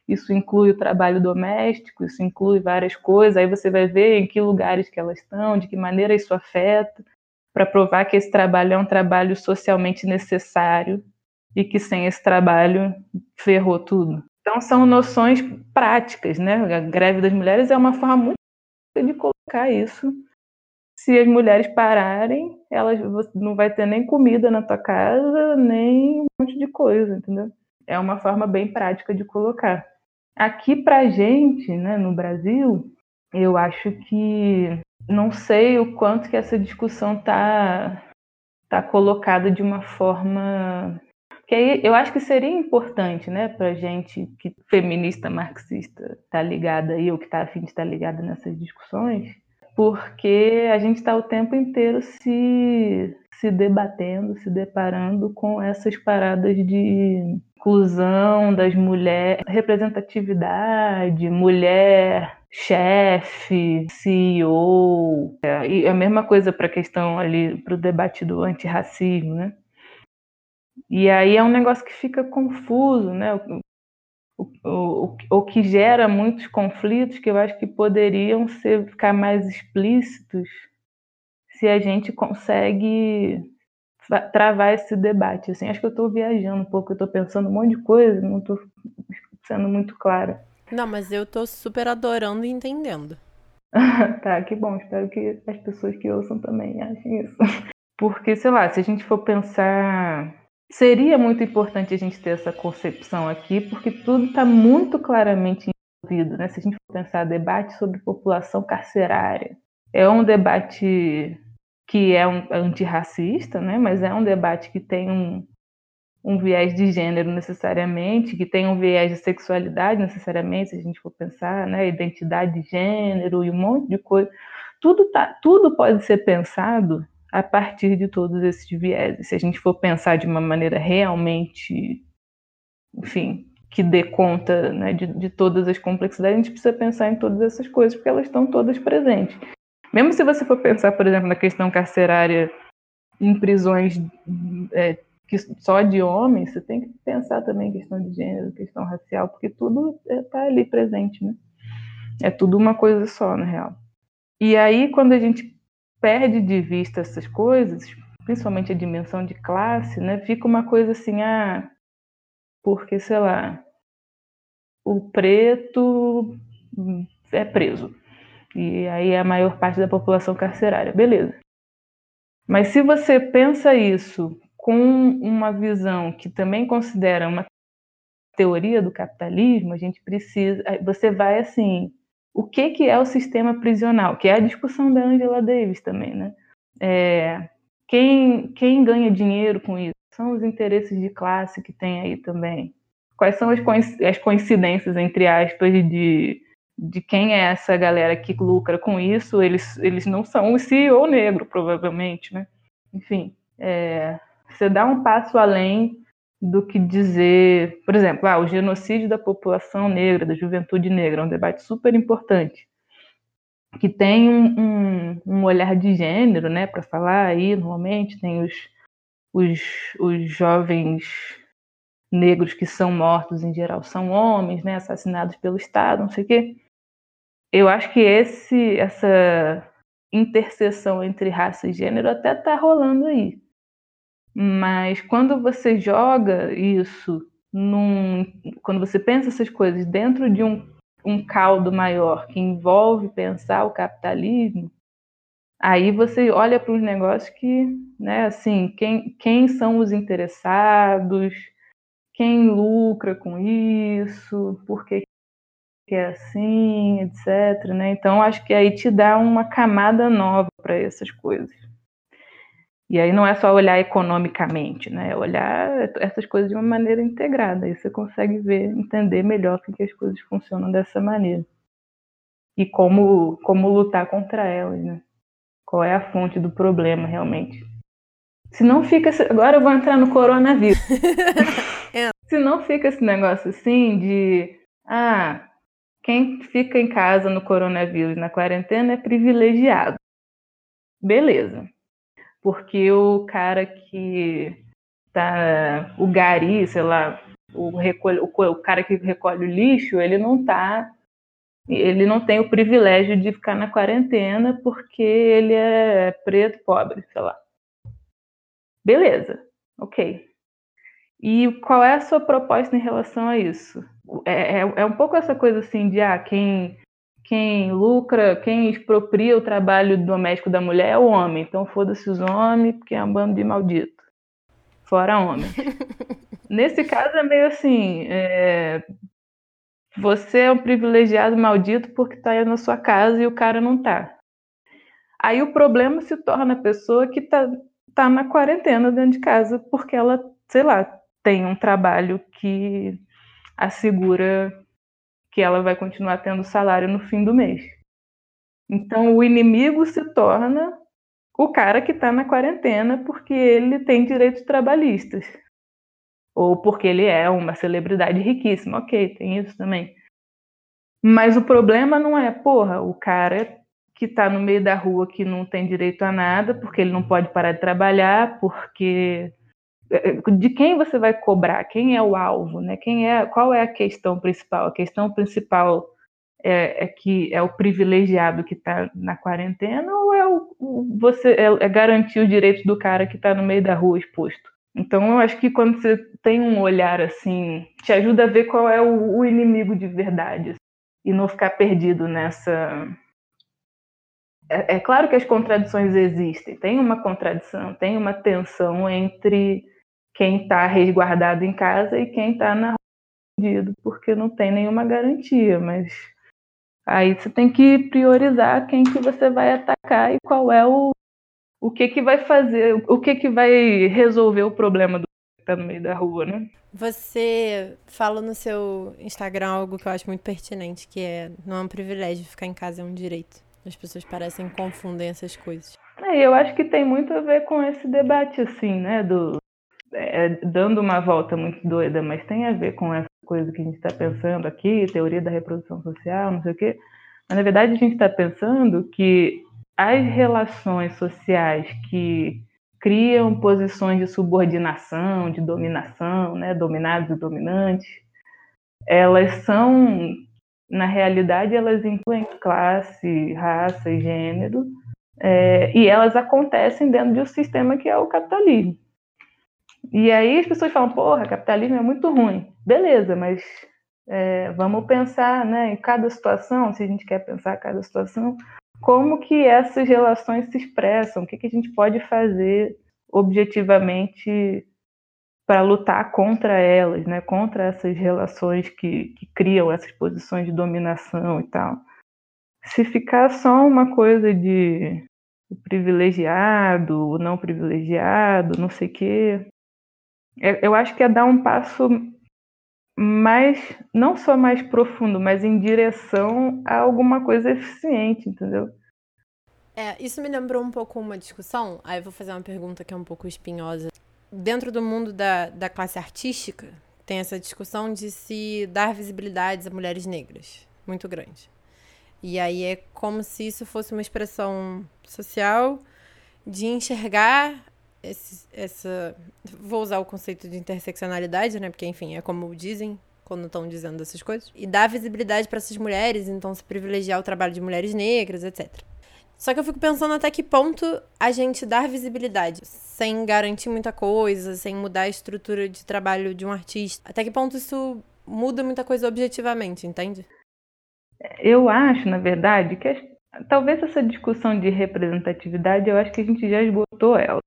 isso inclui o trabalho doméstico, isso inclui várias coisas, aí você vai ver em que lugares que elas estão, de que maneira isso afeta, para provar que esse trabalho é um trabalho socialmente necessário e que sem esse trabalho ferrou tudo. Então são noções práticas, né? A greve das mulheres é uma forma muito de colocar isso. Se as mulheres pararem, elas não vai ter nem comida na tua casa, nem um monte de coisa, entendeu? É uma forma bem prática de colocar. Aqui pra gente, né, no Brasil, eu acho que não sei o quanto que essa discussão tá tá colocada de uma forma que aí eu acho que seria importante, né, para gente que feminista marxista tá ligada aí ou que tá afim de estar tá ligada nessas discussões, porque a gente está o tempo inteiro se se debatendo, se deparando com essas paradas de inclusão das mulheres, representatividade, mulher chefe, CEO, é, e a mesma coisa para a questão ali, para o debate do antirracismo, né? E aí é um negócio que fica confuso, né? O, o, o, que gera muitos conflitos que eu acho que poderiam ser, ficar mais explícitos se a gente consegue travar esse debate. Assim, acho que eu estou viajando um pouco, eu estou pensando um monte de coisa, não estou sendo muito clara. Não, mas eu estou super adorando e entendendo. tá, que bom. Espero que as pessoas que ouçam também achem isso. Porque, sei lá, se a gente for pensar seria muito importante a gente ter essa concepção aqui, porque tudo está muito claramente envolvido. Né? Se a gente for pensar debate sobre população carcerária, é um debate que é um antirracista, né? mas é um debate que tem um, um viés de gênero necessariamente, que tem um viés de sexualidade necessariamente, se a gente for pensar, né? identidade de gênero e um monte de coisa. Tudo, tá, tudo pode ser pensado a partir de todos esses vieses. Se a gente for pensar de uma maneira realmente, enfim, que dê conta né, de, de todas as complexidades, a gente precisa pensar em todas essas coisas, porque elas estão todas presentes. Mesmo se você for pensar, por exemplo, na questão carcerária em prisões é, que só de homens, você tem que pensar também questão de gênero, questão racial, porque tudo está ali presente, né? É tudo uma coisa só, na real. E aí, quando a gente perde de vista essas coisas, principalmente a dimensão de classe, né? Fica uma coisa assim, ah, porque, sei lá, o preto é preso. E aí é a maior parte da população carcerária. Beleza. Mas se você pensa isso com uma visão que também considera uma teoria do capitalismo, a gente precisa. Você vai assim o que, que é o sistema prisional, que é a discussão da Angela Davis também, né? É, quem, quem ganha dinheiro com isso? São os interesses de classe que tem aí também. Quais são as, as coincidências, entre aspas, de, de quem é essa galera que lucra com isso? Eles, eles não são o CEO negro, provavelmente, né? Enfim, é, você dá um passo além do que dizer, por exemplo, ah, o genocídio da população negra, da juventude negra, é um debate super importante, que tem um, um, um olhar de gênero, né, para falar aí, normalmente tem os, os, os jovens negros que são mortos, em geral, são homens, né, assassinados pelo Estado, não sei o quê. Eu acho que esse, essa interseção entre raça e gênero até está rolando aí. Mas quando você joga isso num, quando você pensa essas coisas dentro de um, um caldo maior que envolve pensar o capitalismo, aí você olha para os negócios que, né, assim, quem, quem são os interessados, quem lucra com isso, por que é assim, etc. Né? Então, acho que aí te dá uma camada nova para essas coisas. E aí não é só olhar economicamente, né? É olhar essas coisas de uma maneira integrada. Aí você consegue ver, entender melhor que as coisas funcionam dessa maneira. E como, como lutar contra elas, né? Qual é a fonte do problema realmente. Se não fica. Agora eu vou entrar no coronavírus. Se não fica esse negócio assim de. Ah, quem fica em casa no coronavírus, na quarentena, é privilegiado. Beleza porque o cara que tá o gari, sei lá, o, recolhe, o, o cara que recolhe o lixo, ele não tá ele não tem o privilégio de ficar na quarentena porque ele é preto, pobre, sei lá. Beleza, ok. E qual é a sua proposta em relação a isso? É, é, é um pouco essa coisa assim de ah, quem, quem lucra, quem expropria o trabalho doméstico da mulher é o homem. Então foda-se os homens, porque é um bando de maldito. Fora homem. Nesse caso é meio assim, é, você é um privilegiado maldito porque está aí na sua casa e o cara não tá. Aí o problema se torna a pessoa que está tá na quarentena dentro de casa porque ela, sei lá, tem um trabalho que assegura que ela vai continuar tendo salário no fim do mês. Então o inimigo se torna o cara que está na quarentena porque ele tem direitos trabalhistas ou porque ele é uma celebridade riquíssima. Ok, tem isso também. Mas o problema não é, porra, o cara que está no meio da rua que não tem direito a nada, porque ele não pode parar de trabalhar, porque de quem você vai cobrar? Quem é o alvo, né? Quem é? Qual é a questão principal? A questão principal é, é que é o privilegiado que está na quarentena ou é o, o você é, é garantir os direitos do cara que está no meio da rua exposto? Então, eu acho que quando você tem um olhar assim, te ajuda a ver qual é o, o inimigo de verdade e não ficar perdido nessa. É, é, claro que as contradições existem, tem uma contradição, tem uma tensão entre quem está resguardado em casa e quem está na rua, porque não tem nenhuma garantia, mas aí você tem que priorizar quem que você vai atacar e qual é o, o que que vai fazer, o que que vai resolver o problema do que tá no meio da rua, né? Você fala no seu Instagram algo que eu acho muito pertinente, que é não é um privilégio ficar em casa, é um direito. As pessoas parecem confundem essas coisas. É, eu acho que tem muito a ver com esse debate, assim, né? Do, é, dando uma volta muito doida, mas tem a ver com essa coisa que a gente está pensando aqui, teoria da reprodução social, não sei o quê. Mas, na verdade, a gente está pensando que as relações sociais que criam posições de subordinação, de dominação, né, dominados e dominantes, elas são, na realidade, elas incluem classe, raça e gênero, é, e elas acontecem dentro de um sistema que é o capitalismo. E aí as pessoas falam, porra, capitalismo é muito ruim. Beleza, mas é, vamos pensar né, em cada situação, se a gente quer pensar cada situação, como que essas relações se expressam, o que, que a gente pode fazer objetivamente para lutar contra elas, né, contra essas relações que, que criam essas posições de dominação e tal. Se ficar só uma coisa de privilegiado, o não privilegiado, não sei o quê, eu acho que é dar um passo mais, não só mais profundo, mas em direção a alguma coisa eficiente, entendeu? É, isso me lembrou um pouco uma discussão. Aí eu vou fazer uma pergunta que é um pouco espinhosa. Dentro do mundo da, da classe artística, tem essa discussão de se dar visibilidade a mulheres negras, muito grande. E aí é como se isso fosse uma expressão social de enxergar esse, essa. Vou usar o conceito de interseccionalidade, né? Porque, enfim, é como dizem quando estão dizendo essas coisas. E dar visibilidade para essas mulheres, então se privilegiar o trabalho de mulheres negras, etc. Só que eu fico pensando até que ponto a gente dar visibilidade sem garantir muita coisa, sem mudar a estrutura de trabalho de um artista. Até que ponto isso muda muita coisa objetivamente, entende? Eu acho, na verdade, que talvez essa discussão de representatividade, eu acho que a gente já esgotou ela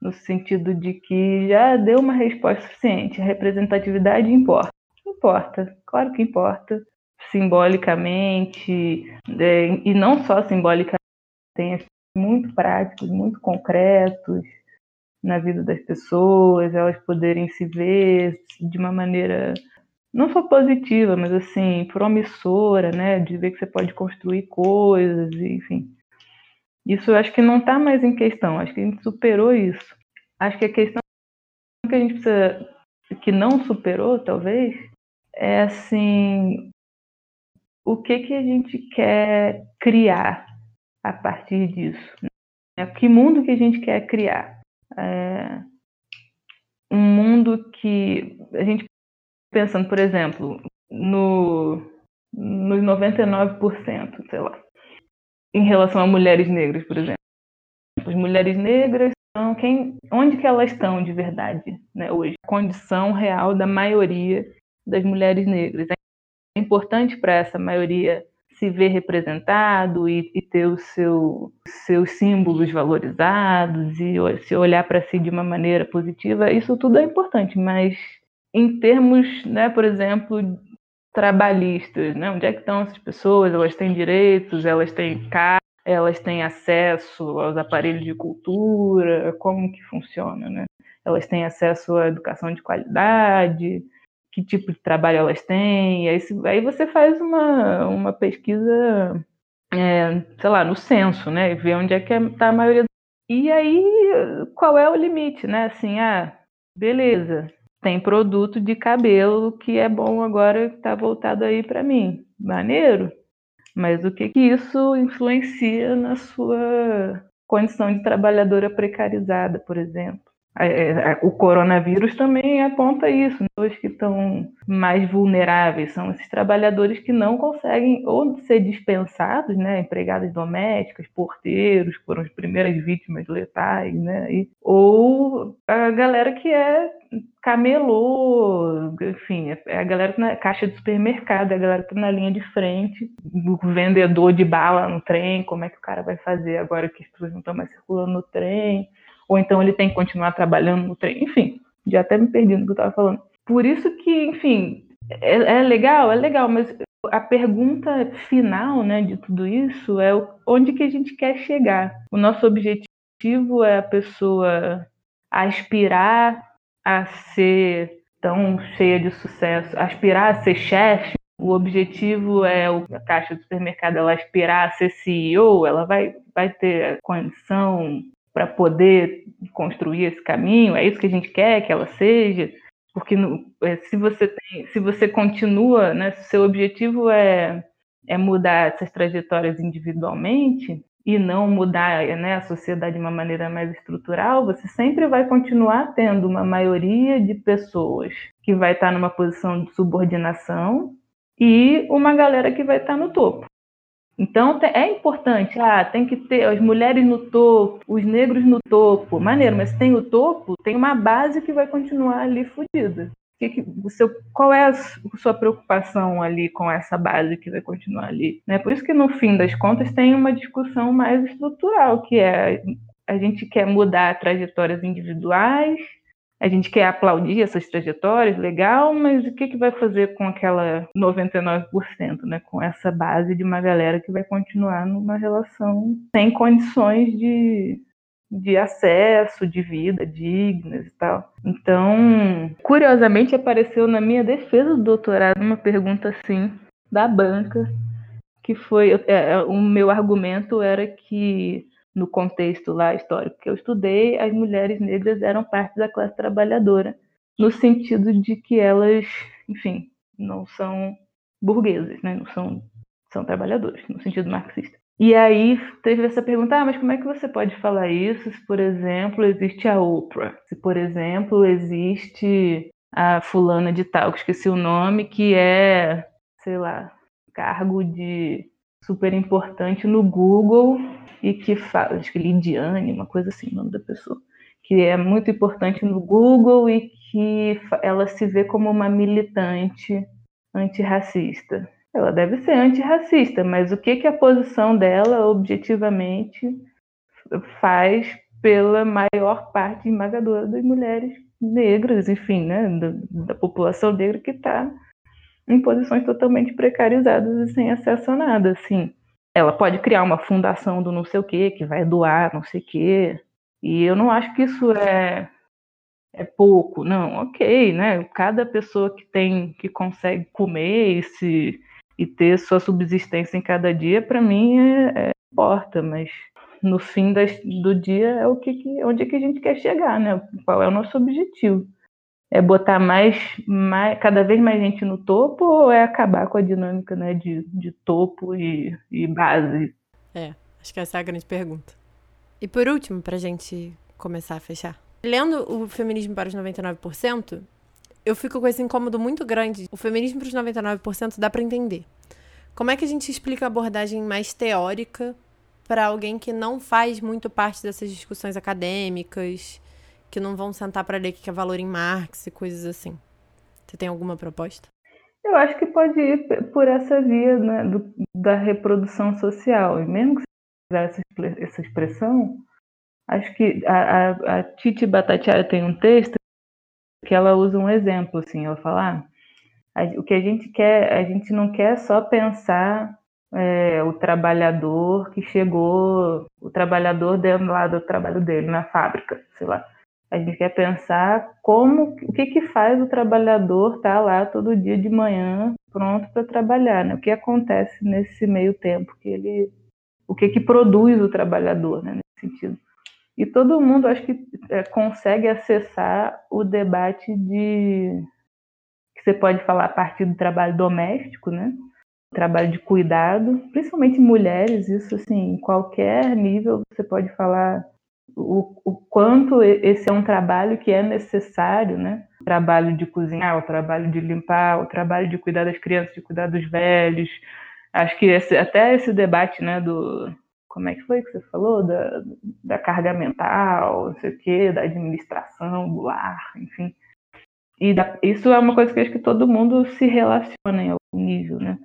no sentido de que já deu uma resposta suficiente. A representatividade importa. Importa, claro que importa. Simbolicamente, é, e não só simbolicamente, tem muito práticos, muito concretos na vida das pessoas, elas poderem se ver de uma maneira não só positiva, mas assim, promissora, né? De ver que você pode construir coisas, enfim. Isso acho que não está mais em questão, acho que a gente superou isso. Acho que a questão que a gente precisa, que não superou, talvez, é assim, o que, que a gente quer criar a partir disso? Né? Que mundo que a gente quer criar? É um mundo que a gente pensando, por exemplo, no, nos 99%, sei lá, em relação a mulheres negras, por exemplo. as mulheres negras são quem, onde que elas estão de verdade, né, hoje? A condição real da maioria das mulheres negras. É importante para essa maioria se ver representado e, e ter os seu, seus símbolos valorizados e se olhar para si de uma maneira positiva, isso tudo é importante, mas em termos, né, por exemplo, trabalhistas, né, onde é que estão essas pessoas? Elas têm direitos, elas têm casa, elas têm acesso aos aparelhos de cultura, como que funciona, né? Elas têm acesso à educação de qualidade, que tipo de trabalho elas têm, e aí, aí você faz uma, uma pesquisa, é, sei lá, no censo, né, e vê onde é que está é, a maioria. E aí, qual é o limite, né, assim, ah, beleza, tem produto de cabelo que é bom agora, que está voltado aí para mim, maneiro, mas o que que isso influencia na sua condição de trabalhadora precarizada, por exemplo? É, é, o coronavírus também aponta isso. Né? Os que estão mais vulneráveis são esses trabalhadores que não conseguem ou ser dispensados, né? empregadas domésticas, porteiros, foram as primeiras vítimas letais, né? E, ou a galera que é camelô, enfim, é a galera na caixa de supermercado, é a galera que tá na linha de frente, o vendedor de bala no trem, como é que o cara vai fazer agora que as pessoas não estão mais circulando no trem? Ou então ele tem que continuar trabalhando no trem. Enfim, já até me perdi no que eu estava falando. Por isso que, enfim, é, é, legal, é legal, mas a pergunta final né, de tudo isso é onde que a gente quer chegar. O nosso objetivo é a pessoa aspirar a ser tão cheia de sucesso, aspirar a ser chefe. O objetivo é a caixa do supermercado ela aspirar a ser CEO, ela vai, vai ter condição para poder construir esse caminho? É isso que a gente quer que ela seja? Porque no, é, se você tem, se você continua, né, se seu objetivo é, é mudar essas trajetórias individualmente e não mudar né, a sociedade de uma maneira mais estrutural, você sempre vai continuar tendo uma maioria de pessoas que vai estar numa posição de subordinação e uma galera que vai estar no topo. Então é importante, ah, tem que ter as mulheres no topo, os negros no topo, maneiro, mas tem o topo, tem uma base que vai continuar ali fodida. Que que, o seu, qual é a sua preocupação ali com essa base que vai continuar ali? Né? Por isso que no fim das contas tem uma discussão mais estrutural, que é a gente quer mudar trajetórias individuais, a gente quer aplaudir essas trajetórias, legal, mas o que, que vai fazer com aquela 99%, né? Com essa base de uma galera que vai continuar numa relação sem condições de, de acesso, de vida dignas e tal. Então, curiosamente, apareceu na minha defesa do doutorado uma pergunta assim, da banca, que foi. É, é o meu argumento era que no contexto lá histórico que eu estudei, as mulheres negras eram parte da classe trabalhadora, no sentido de que elas, enfim, não são burguesas, né? não são, são trabalhadoras, no sentido marxista. E aí teve essa pergunta, ah, mas como é que você pode falar isso se, por exemplo, existe a Oprah? Se, por exemplo, existe a fulana de tal, que esqueci o nome, que é, sei lá, cargo de super importante no Google e que fala, acho que Lidiane, uma coisa assim, o nome da pessoa, que é muito importante no Google e que ela se vê como uma militante antirracista. Ela deve ser antirracista, mas o que, que a posição dela objetivamente faz pela maior parte esmagadora das mulheres negras, enfim, né, da, da população negra que está em posições totalmente precarizadas e sem acesso a nada, assim. Ela pode criar uma fundação do não sei o que, que vai doar não sei o que. E eu não acho que isso é, é pouco, não, ok, né? Cada pessoa que tem, que consegue comer e, se, e ter sua subsistência em cada dia, para mim é, é, importa, mas no fim das, do dia é o que, que onde é que a gente quer chegar, né? Qual é o nosso objetivo? É botar mais, mais, cada vez mais gente no topo ou é acabar com a dinâmica né, de, de topo e, e base? É, acho que essa é a grande pergunta. E por último, para a gente começar a fechar. Lendo o Feminismo para os 99%, eu fico com esse incômodo muito grande. O feminismo para os 99% dá para entender. Como é que a gente explica a abordagem mais teórica para alguém que não faz muito parte dessas discussões acadêmicas, que não vão sentar para ler o que é valor em Marx e coisas assim? Você tem alguma proposta? Eu acho que pode ir por essa via né, do, da reprodução social. E mesmo que você usar essa, expressão, acho que a, a, a Titi Batatiara tem um texto que ela usa um exemplo, assim, ela fala, ah, o que a gente quer, a gente não quer só pensar é, o trabalhador que chegou, o trabalhador dentro lá do trabalho dele, na fábrica, sei lá. A gente quer pensar como, o que que faz o trabalhador estar tá lá todo dia de manhã pronto para trabalhar, né? O que acontece nesse meio tempo que ele, o que que produz o trabalhador, né? Nesse sentido. E todo mundo acho que é, consegue acessar o debate de que você pode falar a partir do trabalho doméstico, né? trabalho de cuidado, principalmente mulheres, isso assim, em qualquer nível você pode falar o, o quanto esse é um trabalho que é necessário, né? O trabalho de cozinhar, o trabalho de limpar, o trabalho de cuidar das crianças, de cuidar dos velhos. Acho que esse, até esse debate, né, do como é que foi que você falou da, da carga mental, não sei o quê, da administração do lar, enfim. E da, isso é uma coisa que acho que todo mundo se relaciona em algum nível, né?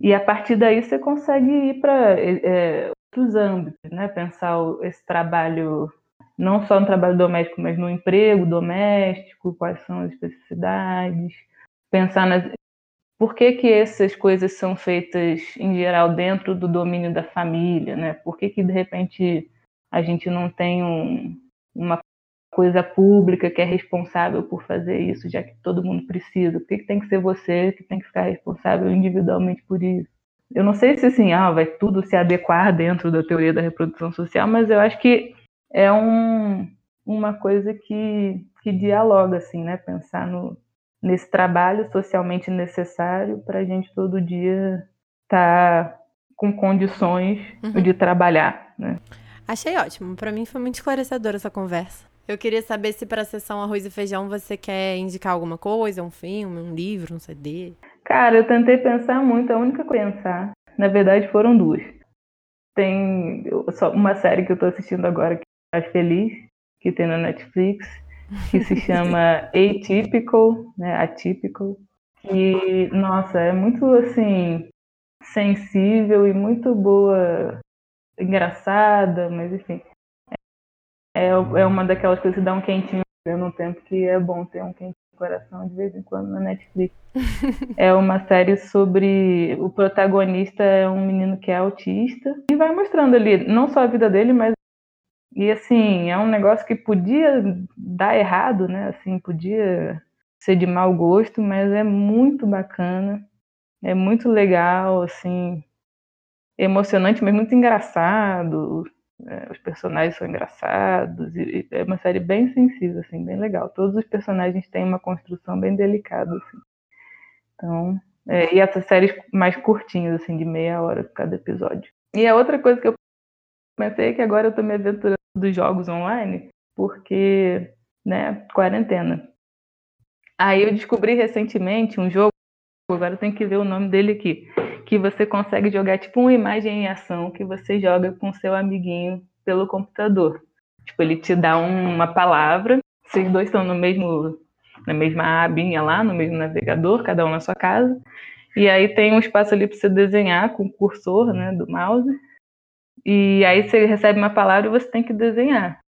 E a partir daí você consegue ir para é, é, outros âmbitos, né? Pensar esse trabalho não só no trabalho doméstico, mas no emprego doméstico, quais são as especificidades, pensar nas por que, que essas coisas são feitas em geral dentro do domínio da família, né? Por que, que de repente a gente não tem um, uma coisa pública que é responsável por fazer isso, já que todo mundo precisa? Por que, que tem que ser você que tem que ficar responsável individualmente por isso? Eu não sei se assim, ah, vai tudo se adequar dentro da teoria da reprodução social, mas eu acho que é um, uma coisa que, que dialoga, assim, né? Pensar no, nesse trabalho socialmente necessário para a gente todo dia estar tá com condições uhum. de trabalhar, né? Achei ótimo. Para mim foi muito esclarecedora essa conversa. Eu queria saber se para a sessão Arroz e Feijão você quer indicar alguma coisa, um filme, um livro, um CD. Cara, eu tentei pensar muito, a única coisa pensar, na verdade foram duas. Tem só uma série que eu tô assistindo agora que é Feliz, que tem na Netflix, que se chama Atypical, né, Atypical, que, nossa, é muito, assim, sensível e muito boa, engraçada, mas enfim, é, é uma daquelas coisas que dá um quentinho no tempo que é bom ter um quentinho coração de vez em quando na Netflix. é uma série sobre o protagonista é um menino que é autista e vai mostrando ali não só a vida dele, mas e assim, é um negócio que podia dar errado, né? Assim, podia ser de mau gosto, mas é muito bacana. É muito legal, assim, emocionante, mas muito engraçado. É, os personagens são engraçados e, é uma série bem sensível, assim, bem legal. Todos os personagens têm uma construção bem delicada, assim. Então, é, e essas séries mais curtinhas, assim, de meia hora cada episódio. E a outra coisa que eu pensei é que agora eu tô me aventurando dos jogos online, porque, né, quarentena. Aí eu descobri recentemente um jogo, agora eu tenho que ver o nome dele aqui, que você consegue jogar tipo uma imagem em ação que você joga com seu amiguinho pelo computador. Tipo, ele te dá uma palavra, vocês dois estão no mesmo na mesma abinha lá, no mesmo navegador, cada um na sua casa. E aí tem um espaço ali para você desenhar com o cursor, né, do mouse. E aí você recebe uma palavra e você tem que desenhar.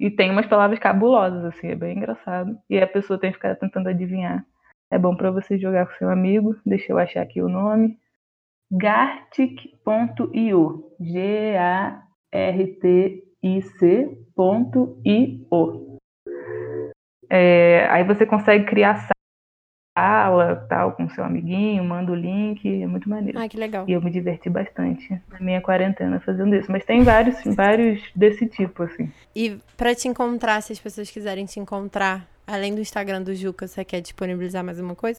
E tem umas palavras cabulosas, assim, é bem engraçado. E a pessoa tem que ficar tentando adivinhar. É bom para você jogar com seu amigo. Deixa eu achar aqui o nome. Gartic.io. G-A-R-T-I-C.io. É, aí você consegue criar sala, tal, com seu amiguinho, manda o link, é muito maneiro. Ah, que legal. E eu me diverti bastante na minha quarentena fazendo isso. Mas tem vários, vários desse tipo, assim. E para te encontrar, se as pessoas quiserem te encontrar, Além do Instagram do Juca, você quer disponibilizar mais uma coisa?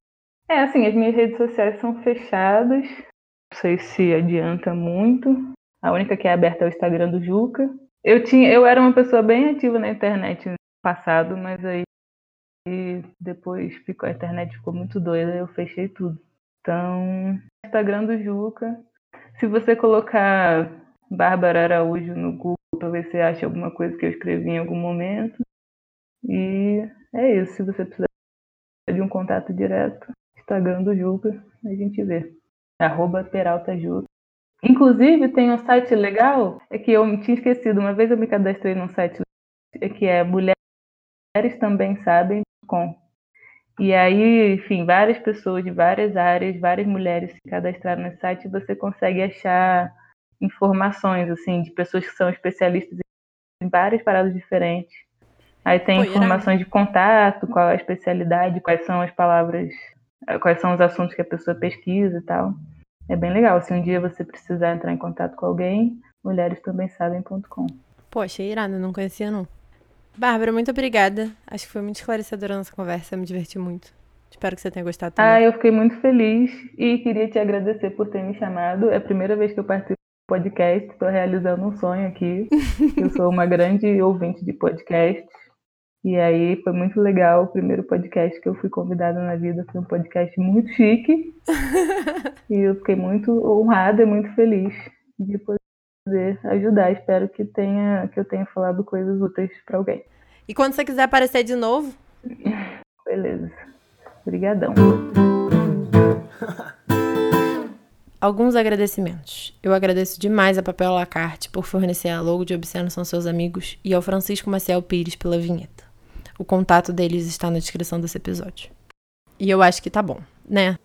É, assim, as minhas redes sociais são fechadas. Não sei se adianta muito. A única que é aberta é o Instagram do Juca. Eu tinha, eu era uma pessoa bem ativa na internet no passado, mas aí depois ficou, a internet ficou muito doida, eu fechei tudo. Então, Instagram do Juca. Se você colocar Bárbara Araújo no Google ver se acha alguma coisa que eu escrevi em algum momento. E é isso. Se você precisar de um contato direto, Instagram do Juca, a gente vê. Arroba Peralta Juca. Inclusive, tem um site legal, é que eu tinha esquecido, uma vez eu me cadastrei num site é que é mulheres também sabem.com. E aí, enfim, várias pessoas de várias áreas, várias mulheres se cadastraram nesse site e você consegue achar informações, assim, de pessoas que são especialistas em várias paradas diferentes. Aí tem Pô, informações de contato, qual é a especialidade, quais são as palavras, eh, quais são os assuntos que a pessoa pesquisa e tal. É bem legal. Se um dia você precisar entrar em contato com alguém, mulheres também sabem.com. Poxa, irado, não conhecia não. Bárbara, muito obrigada. Acho que foi muito esclarecedora a nossa conversa, me diverti muito. Espero que você tenha gostado também. Ah, eu fiquei muito feliz e queria te agradecer por ter me chamado. É a primeira vez que eu participo do podcast, estou realizando um sonho aqui. eu sou uma grande ouvinte de podcast. E aí foi muito legal. O primeiro podcast que eu fui convidada na vida foi um podcast muito chique. e eu fiquei muito honrada e muito feliz de poder ajudar. Espero que tenha que eu tenha falado coisas úteis para alguém. E quando você quiser aparecer de novo? Beleza. Obrigadão. Alguns agradecimentos. Eu agradeço demais a Papel Lacarte por fornecer a logo de Obsceno São Seus Amigos e ao Francisco Maciel Pires pela vinheta. O contato deles está na descrição desse episódio. E eu acho que tá bom, né?